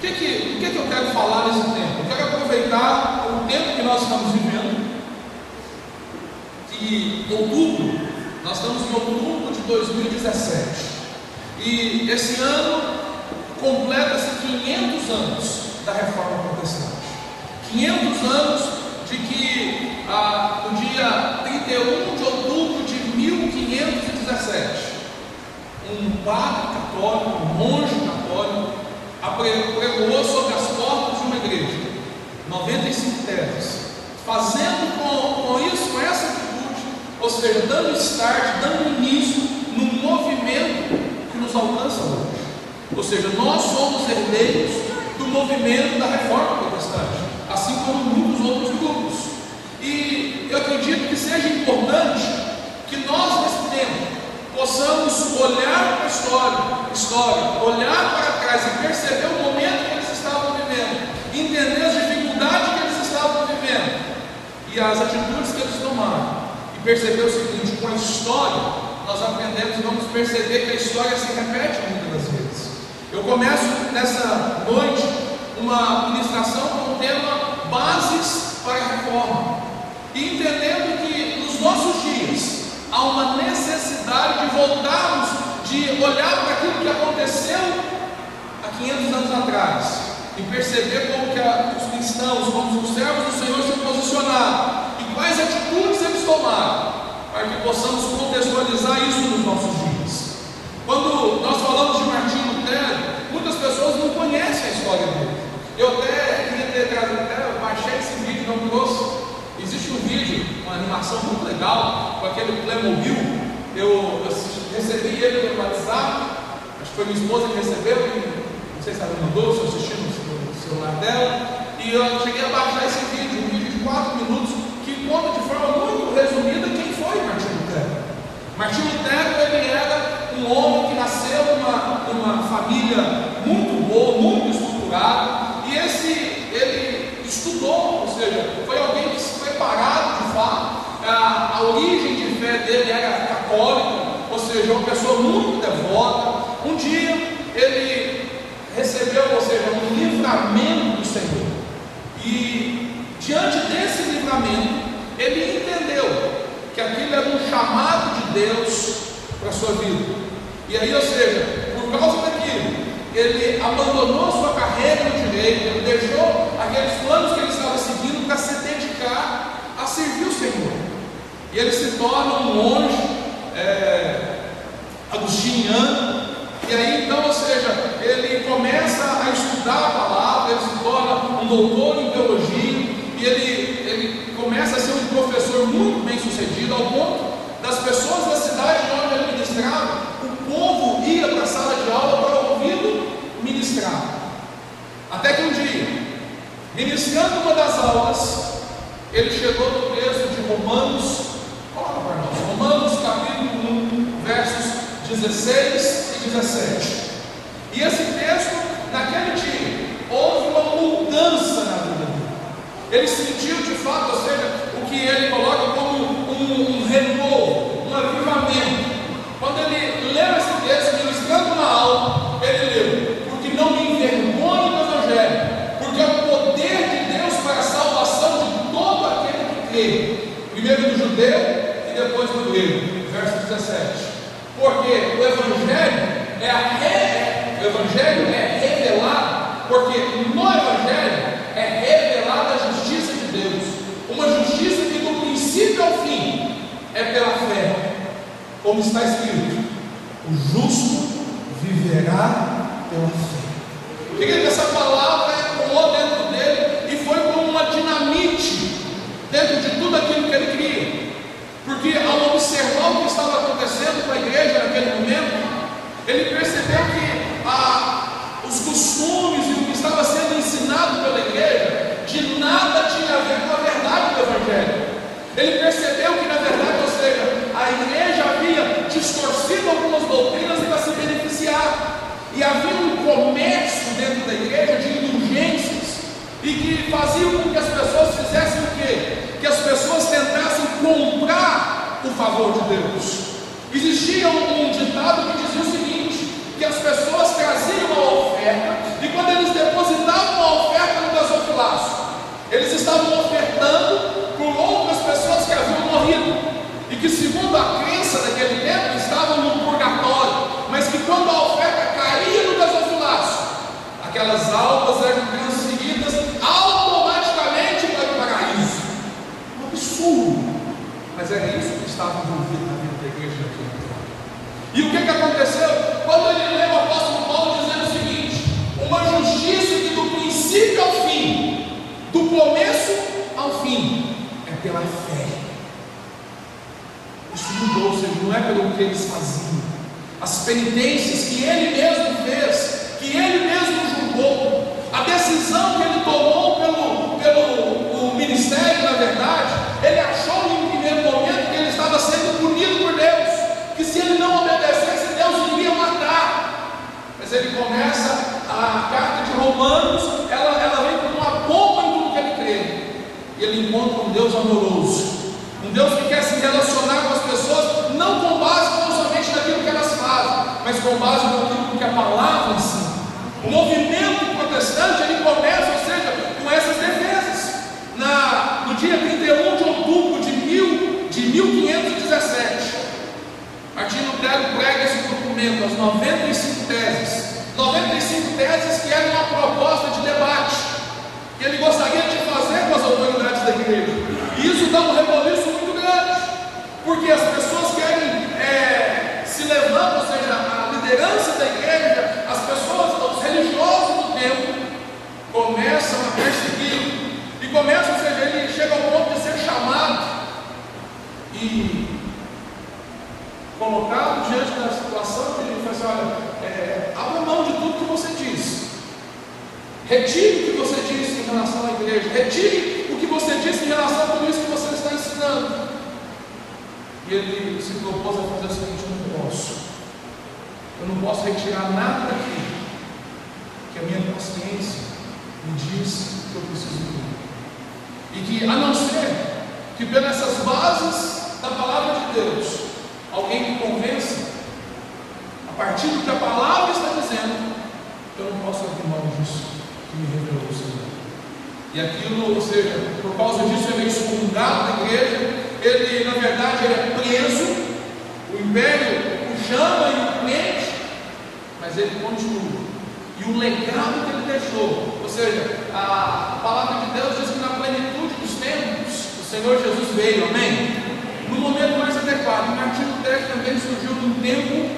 O que, que, que, que eu quero falar nesse tempo? Eu quero aproveitar o tempo que nós estamos vivendo, que outubro, nós estamos em outubro de 2017, e esse ano completa-se 500 anos da reforma protestante. 500 anos de que ah, no dia 31 de outubro de 1517, um padre católico, um monge católico, pregou sobre as portas de uma igreja 95 teses, fazendo com, com isso, com essa atitude, ou seja, dando start, dando início no movimento que nos alcança hoje. Ou seja, nós somos herdeiros do movimento da reforma protestante, assim como muitos outros grupos. E eu acredito que seja importante que nós, nesse tempo, possamos olhar para a história, história, olhar para trás e perceber o momento que eles estavam vivendo, entender as dificuldades que eles estavam vivendo e as atitudes que eles tomaram, e perceber o seguinte: com a história, nós aprendemos e vamos perceber que a história se repete muitas vezes. Eu começo nessa noite uma ministração com o tema Bases para a Reforma, e entendendo que nos nossos dias, há uma necessidade de voltarmos, de olhar para aquilo que aconteceu há 500 anos atrás e perceber como que a, os cristãos, como os servos do Senhor se posicionaram e quais atitudes eles tomaram para que possamos contextualizar isso nos nossos dias. Quando nós falamos de Martinho Lutero, muitas pessoas não conhecem a história dele. Eu até queria ter trazido, baixei esse vídeo, não trouxe. Vídeo, uma animação muito legal, com aquele Playmobil. Eu, eu recebi ele pelo WhatsApp, acho que foi minha esposa que recebeu, não sei se ela mandou, se eu assisti no celular dela. E eu cheguei a baixar esse vídeo, um vídeo de 4 minutos, que conta de forma muito resumida quem foi Martinho Lutero. Martinho Lutero ele era um homem que nasceu numa, numa família muito boa, muito estruturada, e esse ele estudou, ou seja, foi alguém que se A, a origem de fé dele era católica, ou seja, uma pessoa muito devota. Um dia ele recebeu, ou seja, um livramento do Senhor. E diante desse livramento, ele entendeu que aquilo era um chamado de Deus para a sua vida. E aí, ou seja, por causa daquilo, ele abandonou sua carreira no direito, deixou aqueles planos que ele estava seguindo para se dedicar servir o Senhor. E ele se torna um monge é, agostiniano. E aí então, ou seja, ele começa a estudar a palavra, ele se torna um doutor em teologia, e ele, ele começa a ser um professor muito bem sucedido, ao ponto das pessoas da cidade onde ele ministrava, o povo ia para a sala de aula para ouvi-lo ministrar. Até que um dia, ministrando uma das aulas, ele chegou no texto de Romanos, coloca para nós, Romanos capítulo 1, versos 16 e 17. E esse texto, naquele dia, houve uma mudança na vida dele. Ele sentiu de fato, ou seja, o que ele coloca como um, renovo, um avivamento. Quando ele leu esse texto, ministrando uma aula, ele leu, porque não me envergonhe do Evangelho, porque é o poder de Deus para a salvação de todo aquele que crê, primeiro do judeu e depois do grego, verso 17. Porque o Evangelho é a re... o Evangelho é revelado, porque no Evangelho é revelada a justiça de Deus, uma justiça que do princípio ao fim é pela fé, como está escrito: o justo viverá pela fé. Querido, essa palavra ecoou dentro dele e foi como uma dinamite dentro de tudo aquilo que ele. Porque ao observar o que estava acontecendo com a igreja naquele momento, ele percebeu que os costumes e o que estava sendo ensinado pela igreja de nada tinha a ver com a verdade do Evangelho. Ele percebeu que, na verdade, ou seja, a igreja havia distorcido algumas doutrinas para se beneficiar. E havia um comércio dentro da igreja de indulgências e que faziam com que as pessoas fizessem o quê? Que as pessoas tentassem comprar o favor de Deus. Existia um, um ditado que dizia o seguinte: que as pessoas traziam a oferta e quando eles depositavam a oferta no gasofilácio, eles estavam ofertando por outras pessoas que haviam morrido e que, segundo a crença daquele Senhor Jesus veio, amém? No momento mais adequado, Martinho Lutero também surgiu num tempo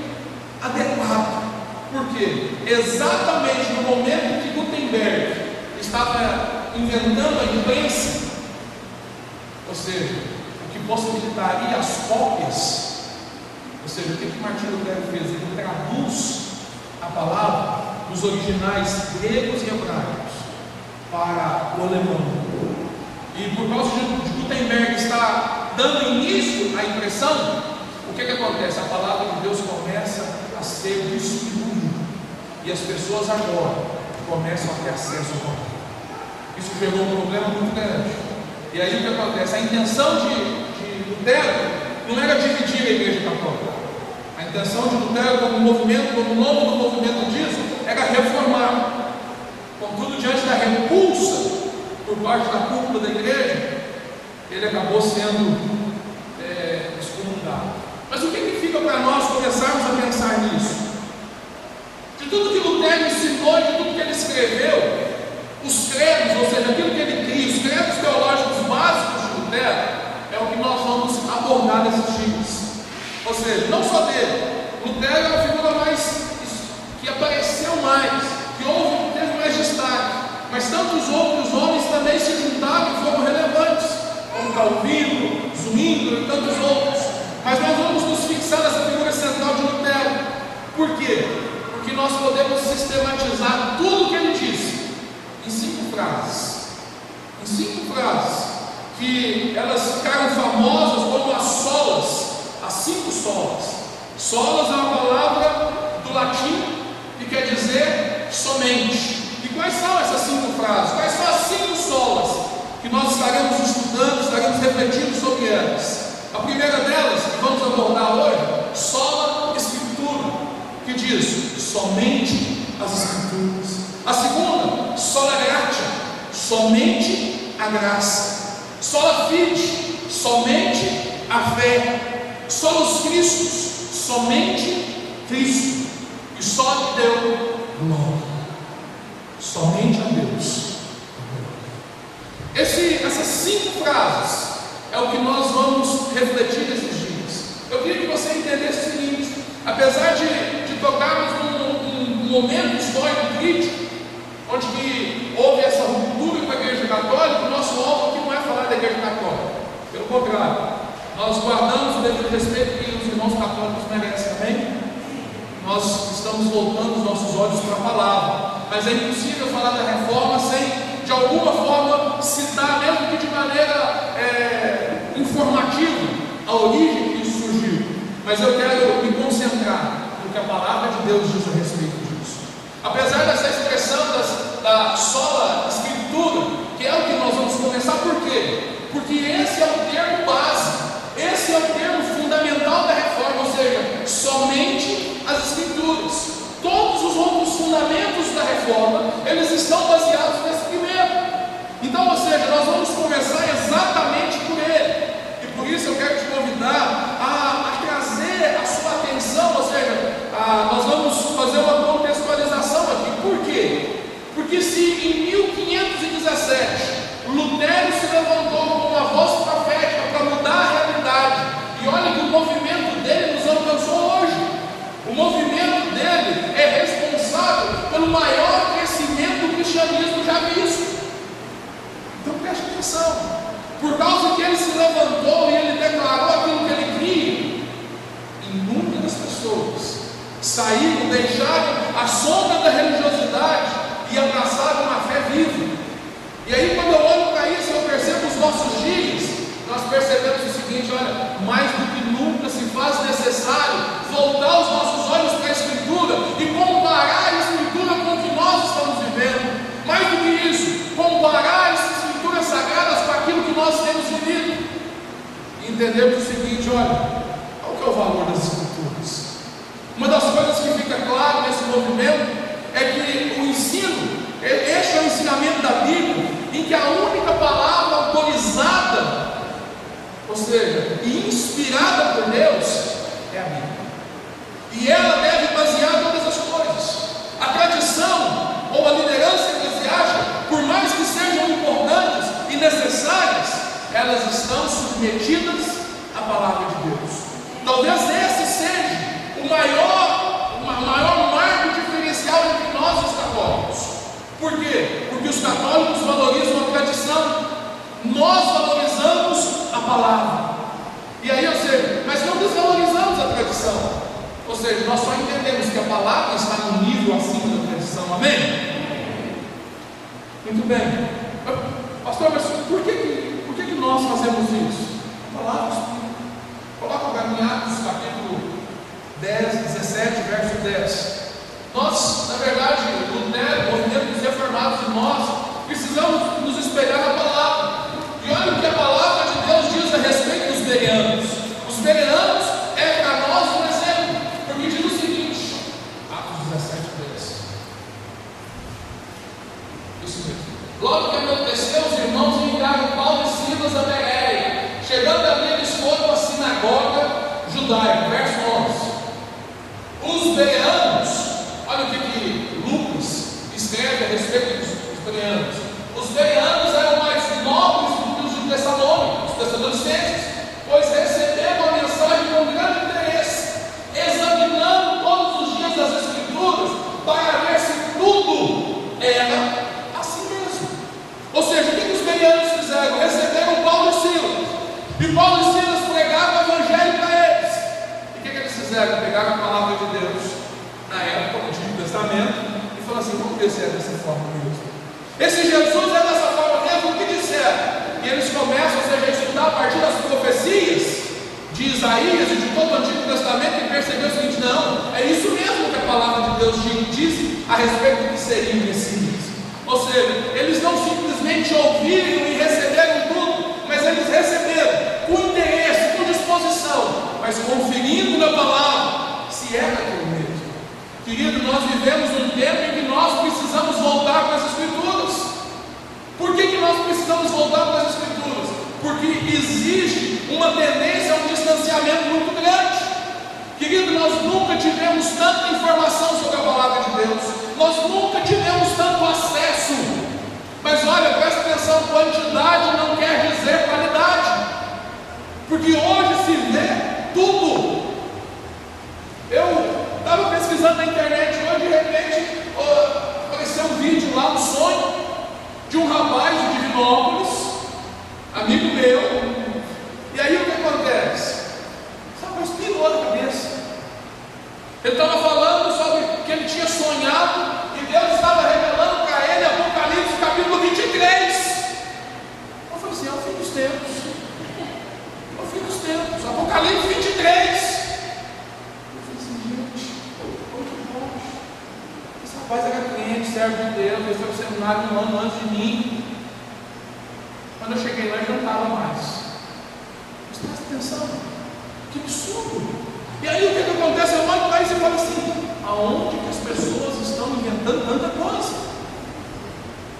adequado. Por quê? Exatamente no momento que Gutenberg estava inventando a imprensa, ou seja, o que possibilitaria as cópias, ou seja, o que, que Martinho Lutero fez? Ele traduz a palavra dos originais gregos e hebraicos para o alemão. E por causa de Gutenberg estar dando início à impressão, o que, que acontece? A palavra de Deus começa a ser distribuída. E as pessoas agora começam a ter acesso ao palavra. Isso gerou um problema muito grande. E aí o que acontece? A intenção de, de Lutero não era dividir a igreja católica. A intenção de Lutero, como movimento, como nome do movimento diz, era reformar. Contudo, diante da repulsa por parte da cúpula da igreja, ele acabou sendo é, excomungado. Mas o que, que fica para nós começarmos a pensar nisso? De tudo que Lutero ensinou, de tudo que ele escreveu, os credos, ou seja, aquilo que ele cria, os credos teológicos básicos de Lutero, é o que nós vamos abordar nesses dias. Ou seja, não só dele, Lutero é a figura mais que apareceu mais, que houve, teve mais destaque, mas tantos outros homens também se juntaram e foram relevantes, Calvino, Zwingli e tantos outros. Mas nós vamos nos fixar nessa figura central de Lutero. Por quê? Porque nós podemos sistematizar tudo o que ele disse em cinco frases. Em cinco frases, que elas ficaram famosas como as solas, as cinco solas. Solas é uma palavra do latim que quer dizer somente. E quais são essas cinco frases? Quais são as cinco solas nós estaremos estudando, estaremos refletindo sobre elas? A primeira delas, que vamos abordar hoje, sola escritura, que diz somente as escrituras. A segunda, sola gratia, somente a graça. Sola fide, somente a fé. Solos Cristos, somente Cristo. E só deu glória. Somente a Deus. Esse, essas cinco frases é o que nós vamos refletir nesses dias. Eu queria que você entendesse o seguinte: apesar de, de tocarmos num, num momento histórico crítico, onde que houve essa ruptura com a Igreja Católica, o nosso alvo aqui não é falar da Igreja Católica. Pelo contrário, nós guardamos o devido respeito que os irmãos católicos merecem, amém? Nós estamos voltando os nossos olhos para a palavra, mas é impossível falar da reforma sem de alguma forma citar, mesmo que de maneira é, informativa, a origem que isso surgiu. Mas eu quero me concentrar no que a palavra de Deus diz a respeito disso. Apesar dessa expressão das, da sola escritura, que é o que nós vamos começar, por quê? Porque esse é o termo base, esse é o termo fundamental da reforma, ou seja, somente as escrituras. Todos os outros fundamentos da reforma, eles estão baseados ou seja, nós vamos começar exatamente por ele. E por isso eu quero te convidar a, a trazer a sua atenção, ou seja, a, nós vamos fazer uma contextualização aqui. Por quê? Porque se em 1517 Lutero se levantou com uma voz profética para mudar a realidade, e olha que o movimento dele nos alcançou hoje. O movimento dele é responsável pelo maior crescimento do cristianismo já visto. Atenção. Por causa que ele se levantou e ele declarou aquilo que ele cria, inúmeras pessoas saíram, deixaram a sombra da religiosidade e abraçaram uma fé viva. E aí, quando eu olho para isso, eu percebo os nossos dias, nós percebemos o seguinte: olha, mais do que nunca se faz necessário voltar os nossos olhos para a Escritura e comparar a Escritura com o que nós estamos vivendo. Mais do que isso, comparar as escrituras sagradas com aquilo que nós temos vivido. Entendemos o seguinte: olha, qual que é o valor das escrituras? Uma das coisas que fica claro nesse movimento é que o ensino, este é o ensinamento da Bíblia, em que a única palavra autorizada, ou seja, inspirada por Deus, é a Bíblia. E ela deve basear todas as coisas. A tradição ou a liderança eclesiástica, por mais que sejam importantes e necessárias, elas estão submetidas à palavra de Deus. Talvez esse seja o maior, o maior marco diferencial entre nós os católicos. Por quê? Porque os católicos valorizam a tradição, nós valorizamos a palavra. E aí, ou seja, mas não desvalorizamos a tradição. Ou seja, nós só entendemos que a palavra está no nível acima da tradição. Amém? Muito bem. Pastor, mas por que nós fazemos isso? A palavra explica. Coloca o Atos capítulo 10, 17, verso 10. Nós, na verdade, Lutero, o movimento dos reformados e nós, precisamos nos espelhar na palavra. E olha o que a palavra de Deus diz a respeito dos bereanos. Os bereanos é para nós um exemplo, porque diz o seguinte, Atos 17, 10. Isso mesmo. Logo que aconteceu, os irmãos enviaram Paulo e Silas a Bereia. Chegando ali, eles foram à sinagoga judaica. Verso 11. Os bereanos, olha o que, que Lucas escreve a respeito dos, dos bereanos. Os bereanos eram mais nobres do que os de Tessalônica, os tessalonicenses, pois receberam a mensagem com grande interesse, examinando todos os dias as Escrituras para ver se tudo era ou seja, o que os bereanos fizeram? Receberam Paulo e Silas. E Paulo e Silas pregaram o evangelho para eles. E o que, que eles fizeram? Pegaram a palavra de Deus na época do Antigo Testamento e se é dessa forma mesmo. Esse Jesus é dessa forma mesmo, que disseram? E eles começam, ou seja, a estudar a partir das profecias de Isaías e de todo o Antigo Testamento e perceber o seguinte: não, é isso mesmo que a palavra de Deus diz a respeito do que seria Messias. Ou seja, eles não simplesmente ouviram e receberam tudo, mas eles receberam com interesse, com disposição, mas conferindo na palavra se era aquilo mesmo. Querido, nós vivemos um tempo em que nós precisamos voltar para as Escrituras. Por que, que nós precisamos voltar uma tendência a um distanciamento muito grande. Querido, nós nunca tivemos tanta informação sobre a palavra de Deus, nós nunca tivemos tanto acesso. Mas olha, presta atenção: quantidade não quer dizer qualidade, porque hoje se vê tudo. Eu estava pesquisando na internet hoje, de repente, apareceu um vídeo lá, um sonho, de um rapaz de Divinópolis, amigo meu, e aí o que acontece? Esse rapaz pirou na cabeça. Ele estava falando sobre que ele tinha sonhado e Deus estava revelando para ele Apocalipse capítulo 23. Eu falei assim: é o fim dos tempos. É o fim dos tempos. Apocalipse 23. Eu falei assim: gente, como que pode? Esse rapaz era cliente, de Deus, ele foi para o seminário um ano antes de mim. Quando eu cheguei lá, ele não estava mais. Mas presta atenção, que absurdo. E aí o que, que acontece? Eu olho para isso e falo assim: aonde que as pessoas estão inventando tanta coisa?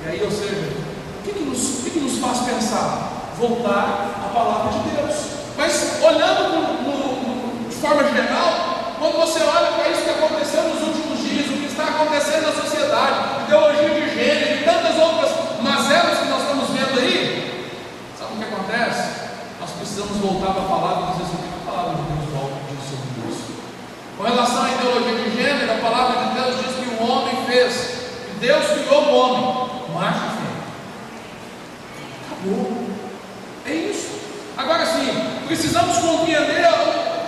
E aí, ou seja, o que, que, nos, o que, que nos faz pensar? Voltar à palavra de Deus. Mas olhando no, no, de forma geral, quando você olha para isso que aconteceu nos últimos dias, o que está acontecendo na sociedade, ideologia de gênero e tantas outras mazelas que nós estamos vendo aí, sabe o que acontece? Nós precisamos voltar para a palavra e dizer assim, o que a palavra de Deus volta diz sobre isso. Com relação à ideologia de gênero, a palavra de Deus diz que o homem fez, que Deus criou o homem, macho e fêmea. Acabou. É isso. Agora sim, precisamos compreender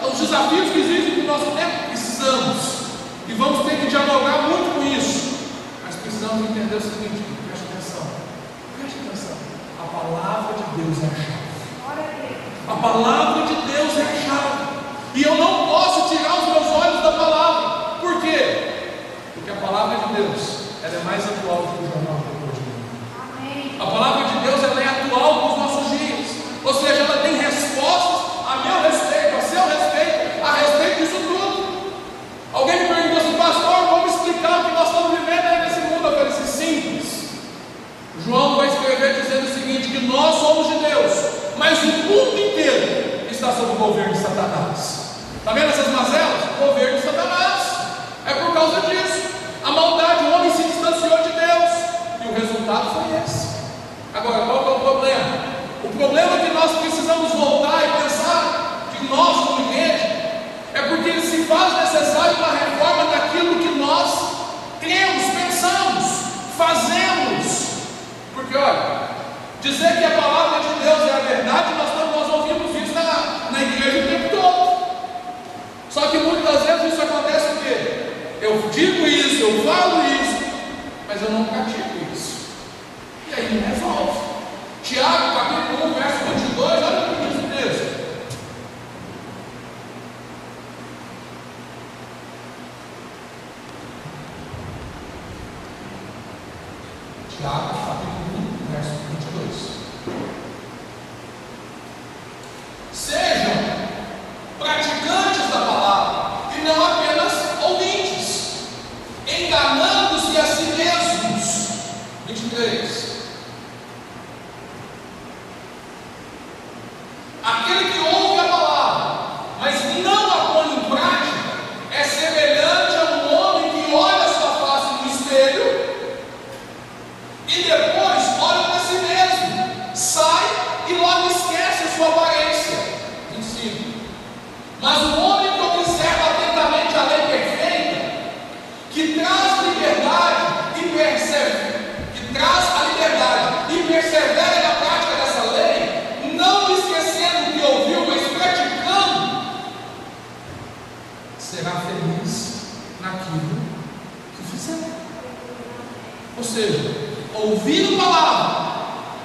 os desafios que existem no nosso tempo? Precisamos. E vamos ter que dialogar muito precisamos entender o seguinte, preste atenção. Preste atenção. A palavra de Deus é a chave. A palavra de Deus é a chave. E eu não posso tirar os meus olhos da palavra. Por quê? Porque a palavra de Deus ela é mais atual do que o jornal de hoje. A palavra de Deus ela é atual para os nossos dias. Ou seja, ela tem respostas a meu respeito, a seu respeito, a respeito disso tudo. Alguém me perguntou assim, pastor, vamos explicar o que nós estamos vivendo aí nesse mundo. Eu falei assim, simples. João vai escrever dizendo o seguinte: que nós somos de Deus, mas o mundo inteiro está sob o governo de Satanás. Está vendo essas mazelas? O governo de Satanás. É por causa disso. A maldade, o homem se distanciou de Deus. E o resultado foi esse. Agora, qual é o problema? O problema é que nós precisamos voltar e pensar que nós, como igreja, é porque se faz necessário uma reforma daquilo que nós cremos, pensamos, fazemos. Porque, olha, dizer que a palavra de Deus é a verdade, nós, nós ouvimos isso na, na igreja o tempo todo. Só que muitas vezes isso acontece o quê? Eu digo isso, eu falo isso, mas eu não pratico isso. E aí não resolve. Tiago, capítulo 1, verso 22, olha o que diz o texto. Tiago, capítulo 1, verso 22. Sejam praticantes da palavra e não apenas ouvintes, enganando-se a si mesmos. 23. Aquele que ouve a palavra, mas não a põe em prática, é semelhante a um homem que olha a sua face no espelho e depois olha para si mesmo, sai e logo esquece a sua aparência. 25. Mas o homem que observa atentamente a lei perfeita, que traz liberdade e persevera, que traz a liberdade e persevera na prática dessa lei, não esquecendo o que ouviu, mas praticando, será feliz naquilo que fizer. Ou seja, ouvir a palavra,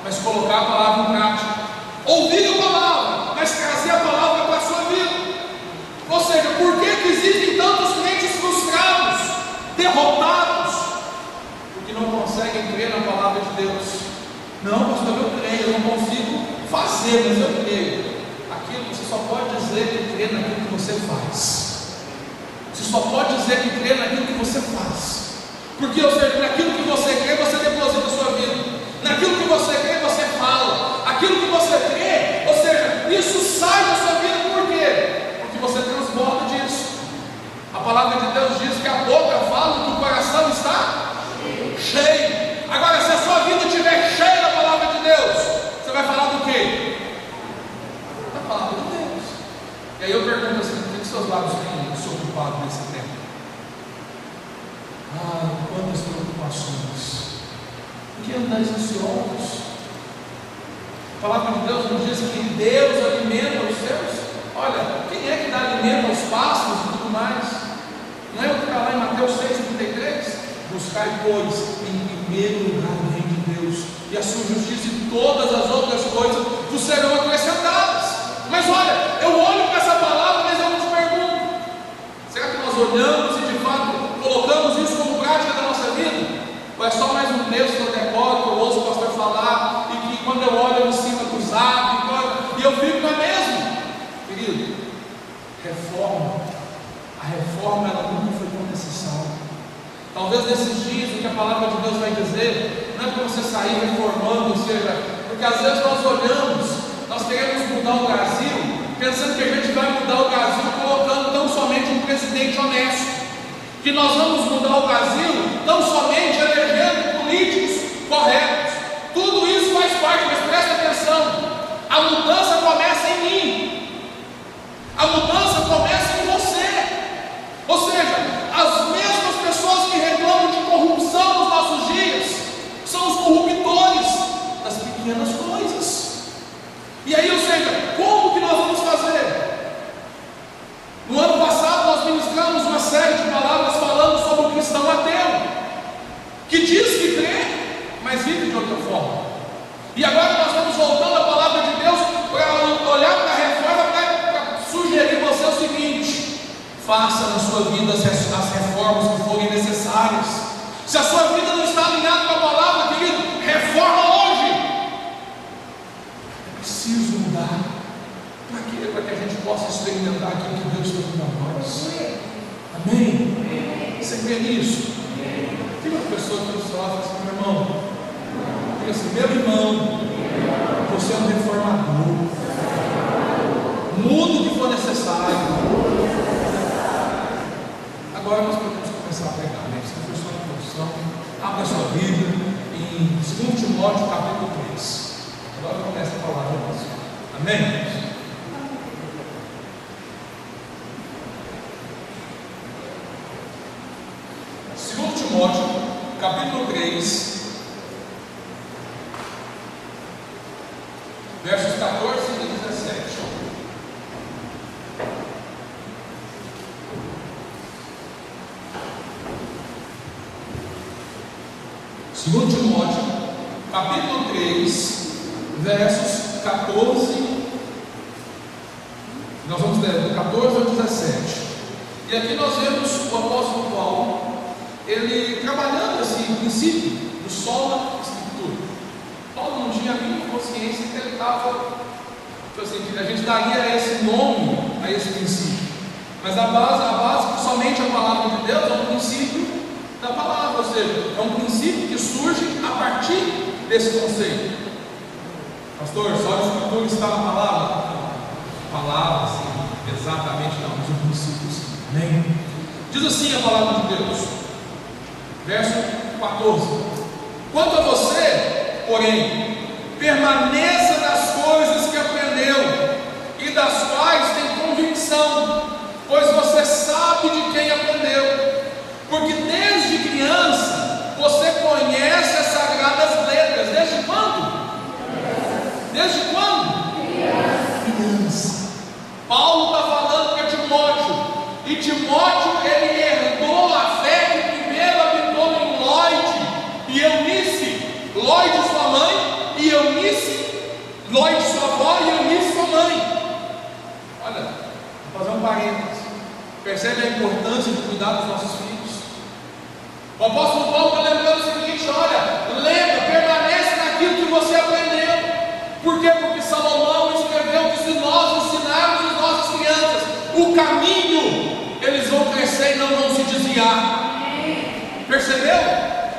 mas colocar a palavra em prática. Ouvir a palavra, mas trazer a palavra para a sua vida. Ou seja, por que, que existem tantos crentes frustrados, derrotados? Porque não conseguem crer na palavra de Deus. Não, pastor, eu creio, eu não consigo fazer, mas eu creio. Aquilo você só pode dizer que crê naquilo que você faz. Você só pode dizer que crê naquilo que você faz. Porque, ou seja, naquilo que você crê, você deposita a sua vida. Naquilo que você crê, você fala. Aquilo que você crê, ou seja, isso sai quê? Da palavra de Deus. E aí eu pergunto assim: o que seus lábios têm se ocupado nesse tempo? Ah, quantas preocupações. Por que andais ansiosos? A palavra de Deus nos diz que Deus alimenta os seus. Olha, quem é que dá alimento aos pássaros e tudo mais? Não é o que está lá em Mateus 6,33? Buscai, pois, em primeiro lugar o reino de Deus e a sua justiça e todas as outras coisas vos serão acrescentadas. Mas olha, eu olho para essa palavra, mas eu nos pergunto: será que nós olhamos e de fato colocamos isso como prática da nossa vida? Ou é só mais um texto decoro, que eu ouço o pastor falar, e que quando eu olho eu me sinto acusado, e eu fico na mesma? Querido, reforma, a reforma ela nunca tão necessária. Talvez nesses dias o que a palavra de Deus vai dizer, não é para você sair reformando, ou seja, porque às vezes nós olhamos, nós queremos mudar o Brasil, pensando que a gente vai mudar o Brasil colocando tão somente um presidente honesto, que nós vamos mudar o Brasil tão somente elegendo políticos corretos. Tudo isso faz parte, mas presta atenção, a mudança começa em mim, a mudança começa em você, ou E aí, ou seja, como que nós vamos fazer? No ano passado nós ministramos uma série de palavras falando sobre o cristão ateu, que diz que crê, mas vive de outra forma. E agora nós vamos voltando à palavra de Deus para olhar para a reforma para sugerir você o seguinte: Faça na sua vida as reformas que forem necessárias. Se a sua vida não está alinhada com a palavra, querido, reforma hoje. É preciso mudar. Para que a gente possa experimentar aquilo que Deus tem para nós. Amém? Você crê nisso? Tem uma pessoa que nos fala assim, meu irmão, diga assim, meu irmão, você é um reformador. Muda o que for necessário. Agora nós podemos começar a pregar, né? Isso foi só introdução. Abra sua Bíblia em 2 Timóteo capítulo 3. Agora começa a palavra de Deus. Amém? Segundo Timóteo, capítulo 3, versos 14 e 17. Segundo Timóteo, capítulo 3, versos 14. Nós vamos ler do 14 ao 17. E aqui nós vemos o apóstolo Paulo, ele trabalhando esse princípio do sola escritura. Paulo não tinha a mínima consciência que ele estava, tipo assim, a gente daria esse nome a esse princípio. Mas a base, a base, somente a palavra de Deus é um princípio da palavra, ou seja, é um princípio que surge a partir desse conceito. Pastor, só a escritura está na palavra? Palavra, sim, exatamente não, mas o princípio sim. Amém? Diz assim a palavra de Deus, verso 14: Quanto a você, porém, permaneça nas coisas que aprendeu e das quais tem convicção, pois você sabe de quem aprendeu porque desde criança você conhece as sagradas letras. Desde quando? Desde quando? Criança. Paulo está falando para Timóteo. E Timóteo ele herdou a fé que primeiro habitou em Lloyd e Eunice. Lloyd sua mãe e Eunice. Lloyd sua avó e Eunice sua mãe. Olha, vou fazer um parênteses. Percebe a importância de cuidar dos nossos filhos? O apóstolo Paulo está lembrando o seguinte: olha, lembra, permanece naquilo que você aprendeu. Por quê? Porque Salomão escreveu que se nós ensinarmos as nossas crianças o caminho, eles vão crescer e não vão se desviar. Percebeu?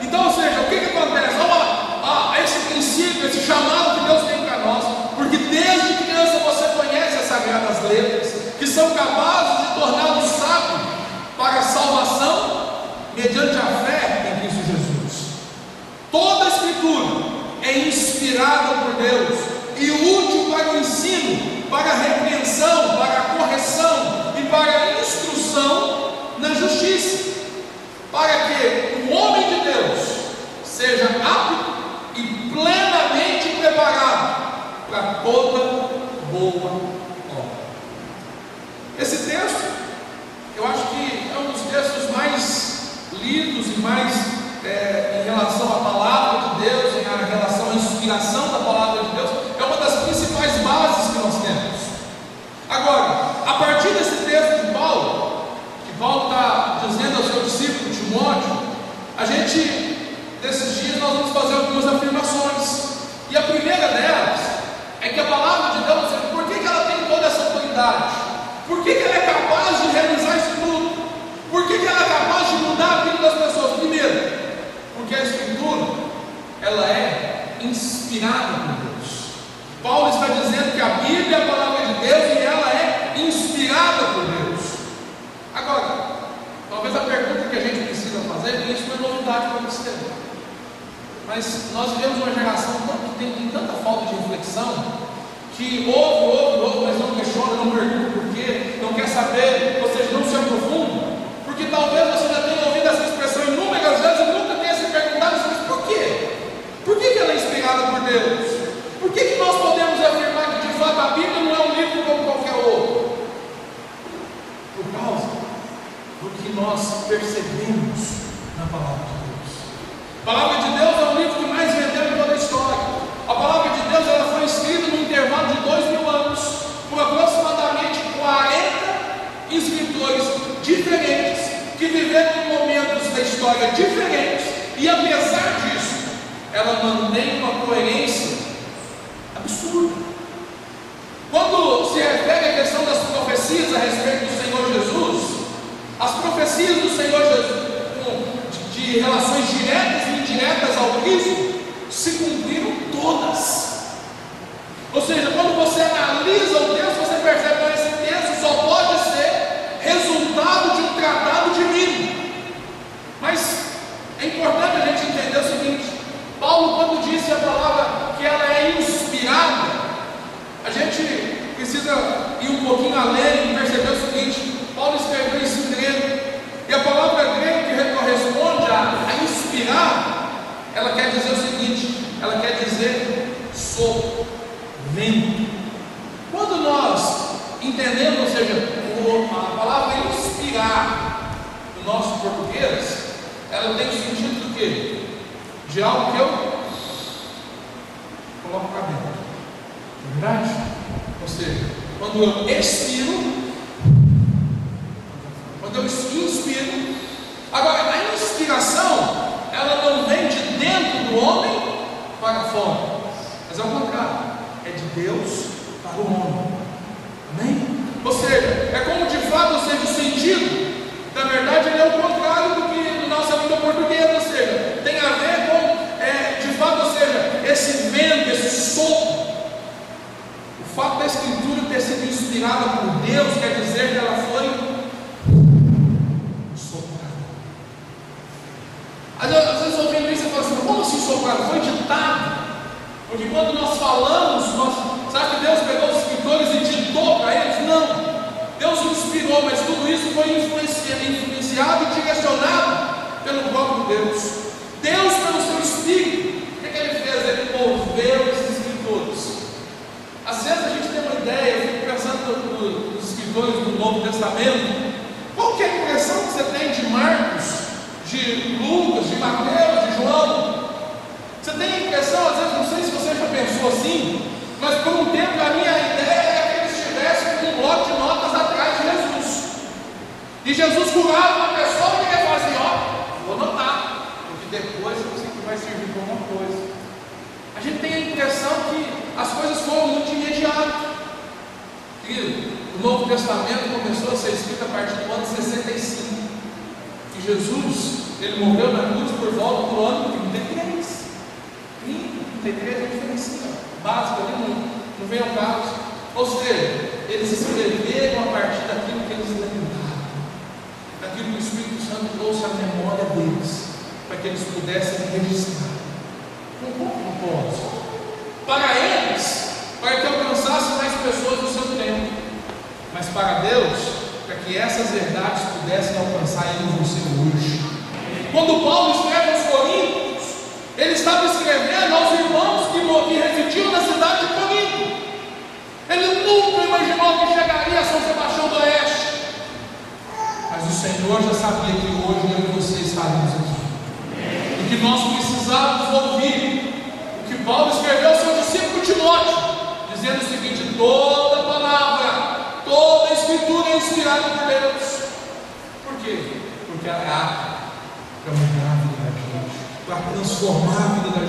Então, ou seja, o que, que acontece? Lá, esse chamado que Deus tem para nós, porque desde criança você conhece as sagradas letras, que são capazes de torná-lo sábio para a salvação mediante a fé em Cristo Jesus. Toda a Escritura é inspirada por Deus e útil para a repreensão, para a correção e para a instrução na justiça, para que o homem de Deus seja apto plenamente preparado para toda boa obra. Esse texto, eu acho que é um dos textos mais lidos e mais é, em relação à palavra de Deus, em relação à inspiração da palavra de Deus, é uma das principais bases que nós temos. Agora, a partir desse texto de Paulo, que Paulo está dizendo ao seu discípulo Timóteo, a gente, desses dias, nós vamos fazer algumas afirmações. E a primeira delas é que a palavra de Deus, por que, que ela tem toda essa autoridade? Por que, que ela é capaz de realizar isso tudo? Por que, que ela é capaz de mudar a vida das pessoas? Primeiro, porque a Escritura, ela é inspirada por Deus. Paulo está dizendo que a Bíblia é a palavra de Deus e ela é inspirada por Deus. Agora, talvez a pergunta que a gente precisa fazer, e isso é novidade para você. Mas nós vivemos uma geração que tem, tem tanta falta de reflexão que ouve, ouve, ouve, mas não questiona, não pergunta por quê, não quer saber, ou seja, não se aprofunda. Porque talvez você já tenha ouvido essa expressão inúmeras vezes e nunca tenha se perguntado, mas por quê? Por que, que ela é inspirada por Deus? Por que, que nós podemos afirmar que de fato a Bíblia não é um livro como qualquer outro? Por causa do que nós percebemos na palavra de Deus. A palavra de Deus é o livro que mais vendeu em toda a história. A palavra de Deus ela foi escrita no intervalo de dois mil anos, por aproximadamente 40 escritores diferentes, que viveram momentos da história diferentes, e apesar disso, ela mantém uma coerência absurda. Quando se refere à questão das profecias a respeito do Senhor Jesus, as profecias do Senhor Jesus, relações diretas e indiretas ao Cristo, se cumpriram todas. Ou seja, quando você analisa o texto, você percebe que esse texto só pode ser resultado de um tratado divino. Mas é importante a gente entender o seguinte: Paulo, quando disse a palavra que ela é inspirada, a gente precisa ir um pouquinho além e perceber o seguinte: Paulo escreveu isso grego, e a palavra grega que corresponde a, ela quer dizer o seguinte: ela quer dizer sopro, vento. Quando nós entendemos, ou seja, a palavra inspirar no nosso português, ela tem o sentido do quê? De algo que eu coloco para dentro. É verdade? Ou seja, quando eu expiro, quando eu inspiro, agora a inspiração, ela não vem de dentro do homem para fora, mas é o contrário, é de Deus para o homem. Amém? Ou seja, é como de fato, seja, o sentido, na verdade, ele é o contrário do que na nossa língua portuguesa, ou seja, tem a ver com, é, de fato, ou seja, esse vento, esse sopro. O fato da Escritura ter sido inspirada por Deus quer dizer que ela foi Às vezes ouvindo isso, você fala assim, como assim soprado? Foi ditado. Porque quando nós falamos, nós, sabe que Deus pegou os escritores e ditou para eles? Não. Deus inspirou, mas tudo isso foi influenciado e direcionado pelo próprio Deus. Deus, pelo seu Espírito, o que, é que ele fez? Ele moveu esses escritores. Às vezes a gente tem uma ideia, eu fico pensando nos escritores do Novo Testamento. Qual que é a impressão que você tem de Marcos? de Lucas, de Mateus, de João. Tem impressão, às vezes, não sei se você já pensou assim, mas por um tempo a minha ideia era que eles estivessem com um bloco de notas atrás de Jesus. E Jesus curava uma pessoa e ele falava assim: Ó, vou anotar, porque depois eu sei que vai servir para alguma coisa. A gente tem a impressão que as coisas foram muito imediatas. o Novo Testamento começou a ser escrito a partir do ano 65. E Jesus ele morreu na cruz por volta do ano 33 tem igreja que não ensina básica não vem ao caso. Ou seja, eles escreveram a partir daquilo que eles lembraram, daquilo que o Espírito Santo trouxe à memória deles, para que eles pudessem registrar. Com qual propósito. Para eles, para que alcançassem mais pessoas no seu tempo. Mas para Deus, para que essas verdades pudessem alcançar ele você hoje. Quando Paulo escreve aos Coríntios, ele estava escrevendo aos irmãos residiam na cidade de Corinto. Ele nunca imaginou que chegaria a São Sebastião do Oeste. Mas o Senhor já sabia que hoje eu e você estaríamos aqui. E que nós precisávamos ouvir o que Paulo escreveu ao seu discípulo Timóteo, dizendo o seguinte: toda palavra, toda escritura é inspirada por Deus. Por quê? Porque ela é apta para mudar a vida da gente, para transformar a vida da.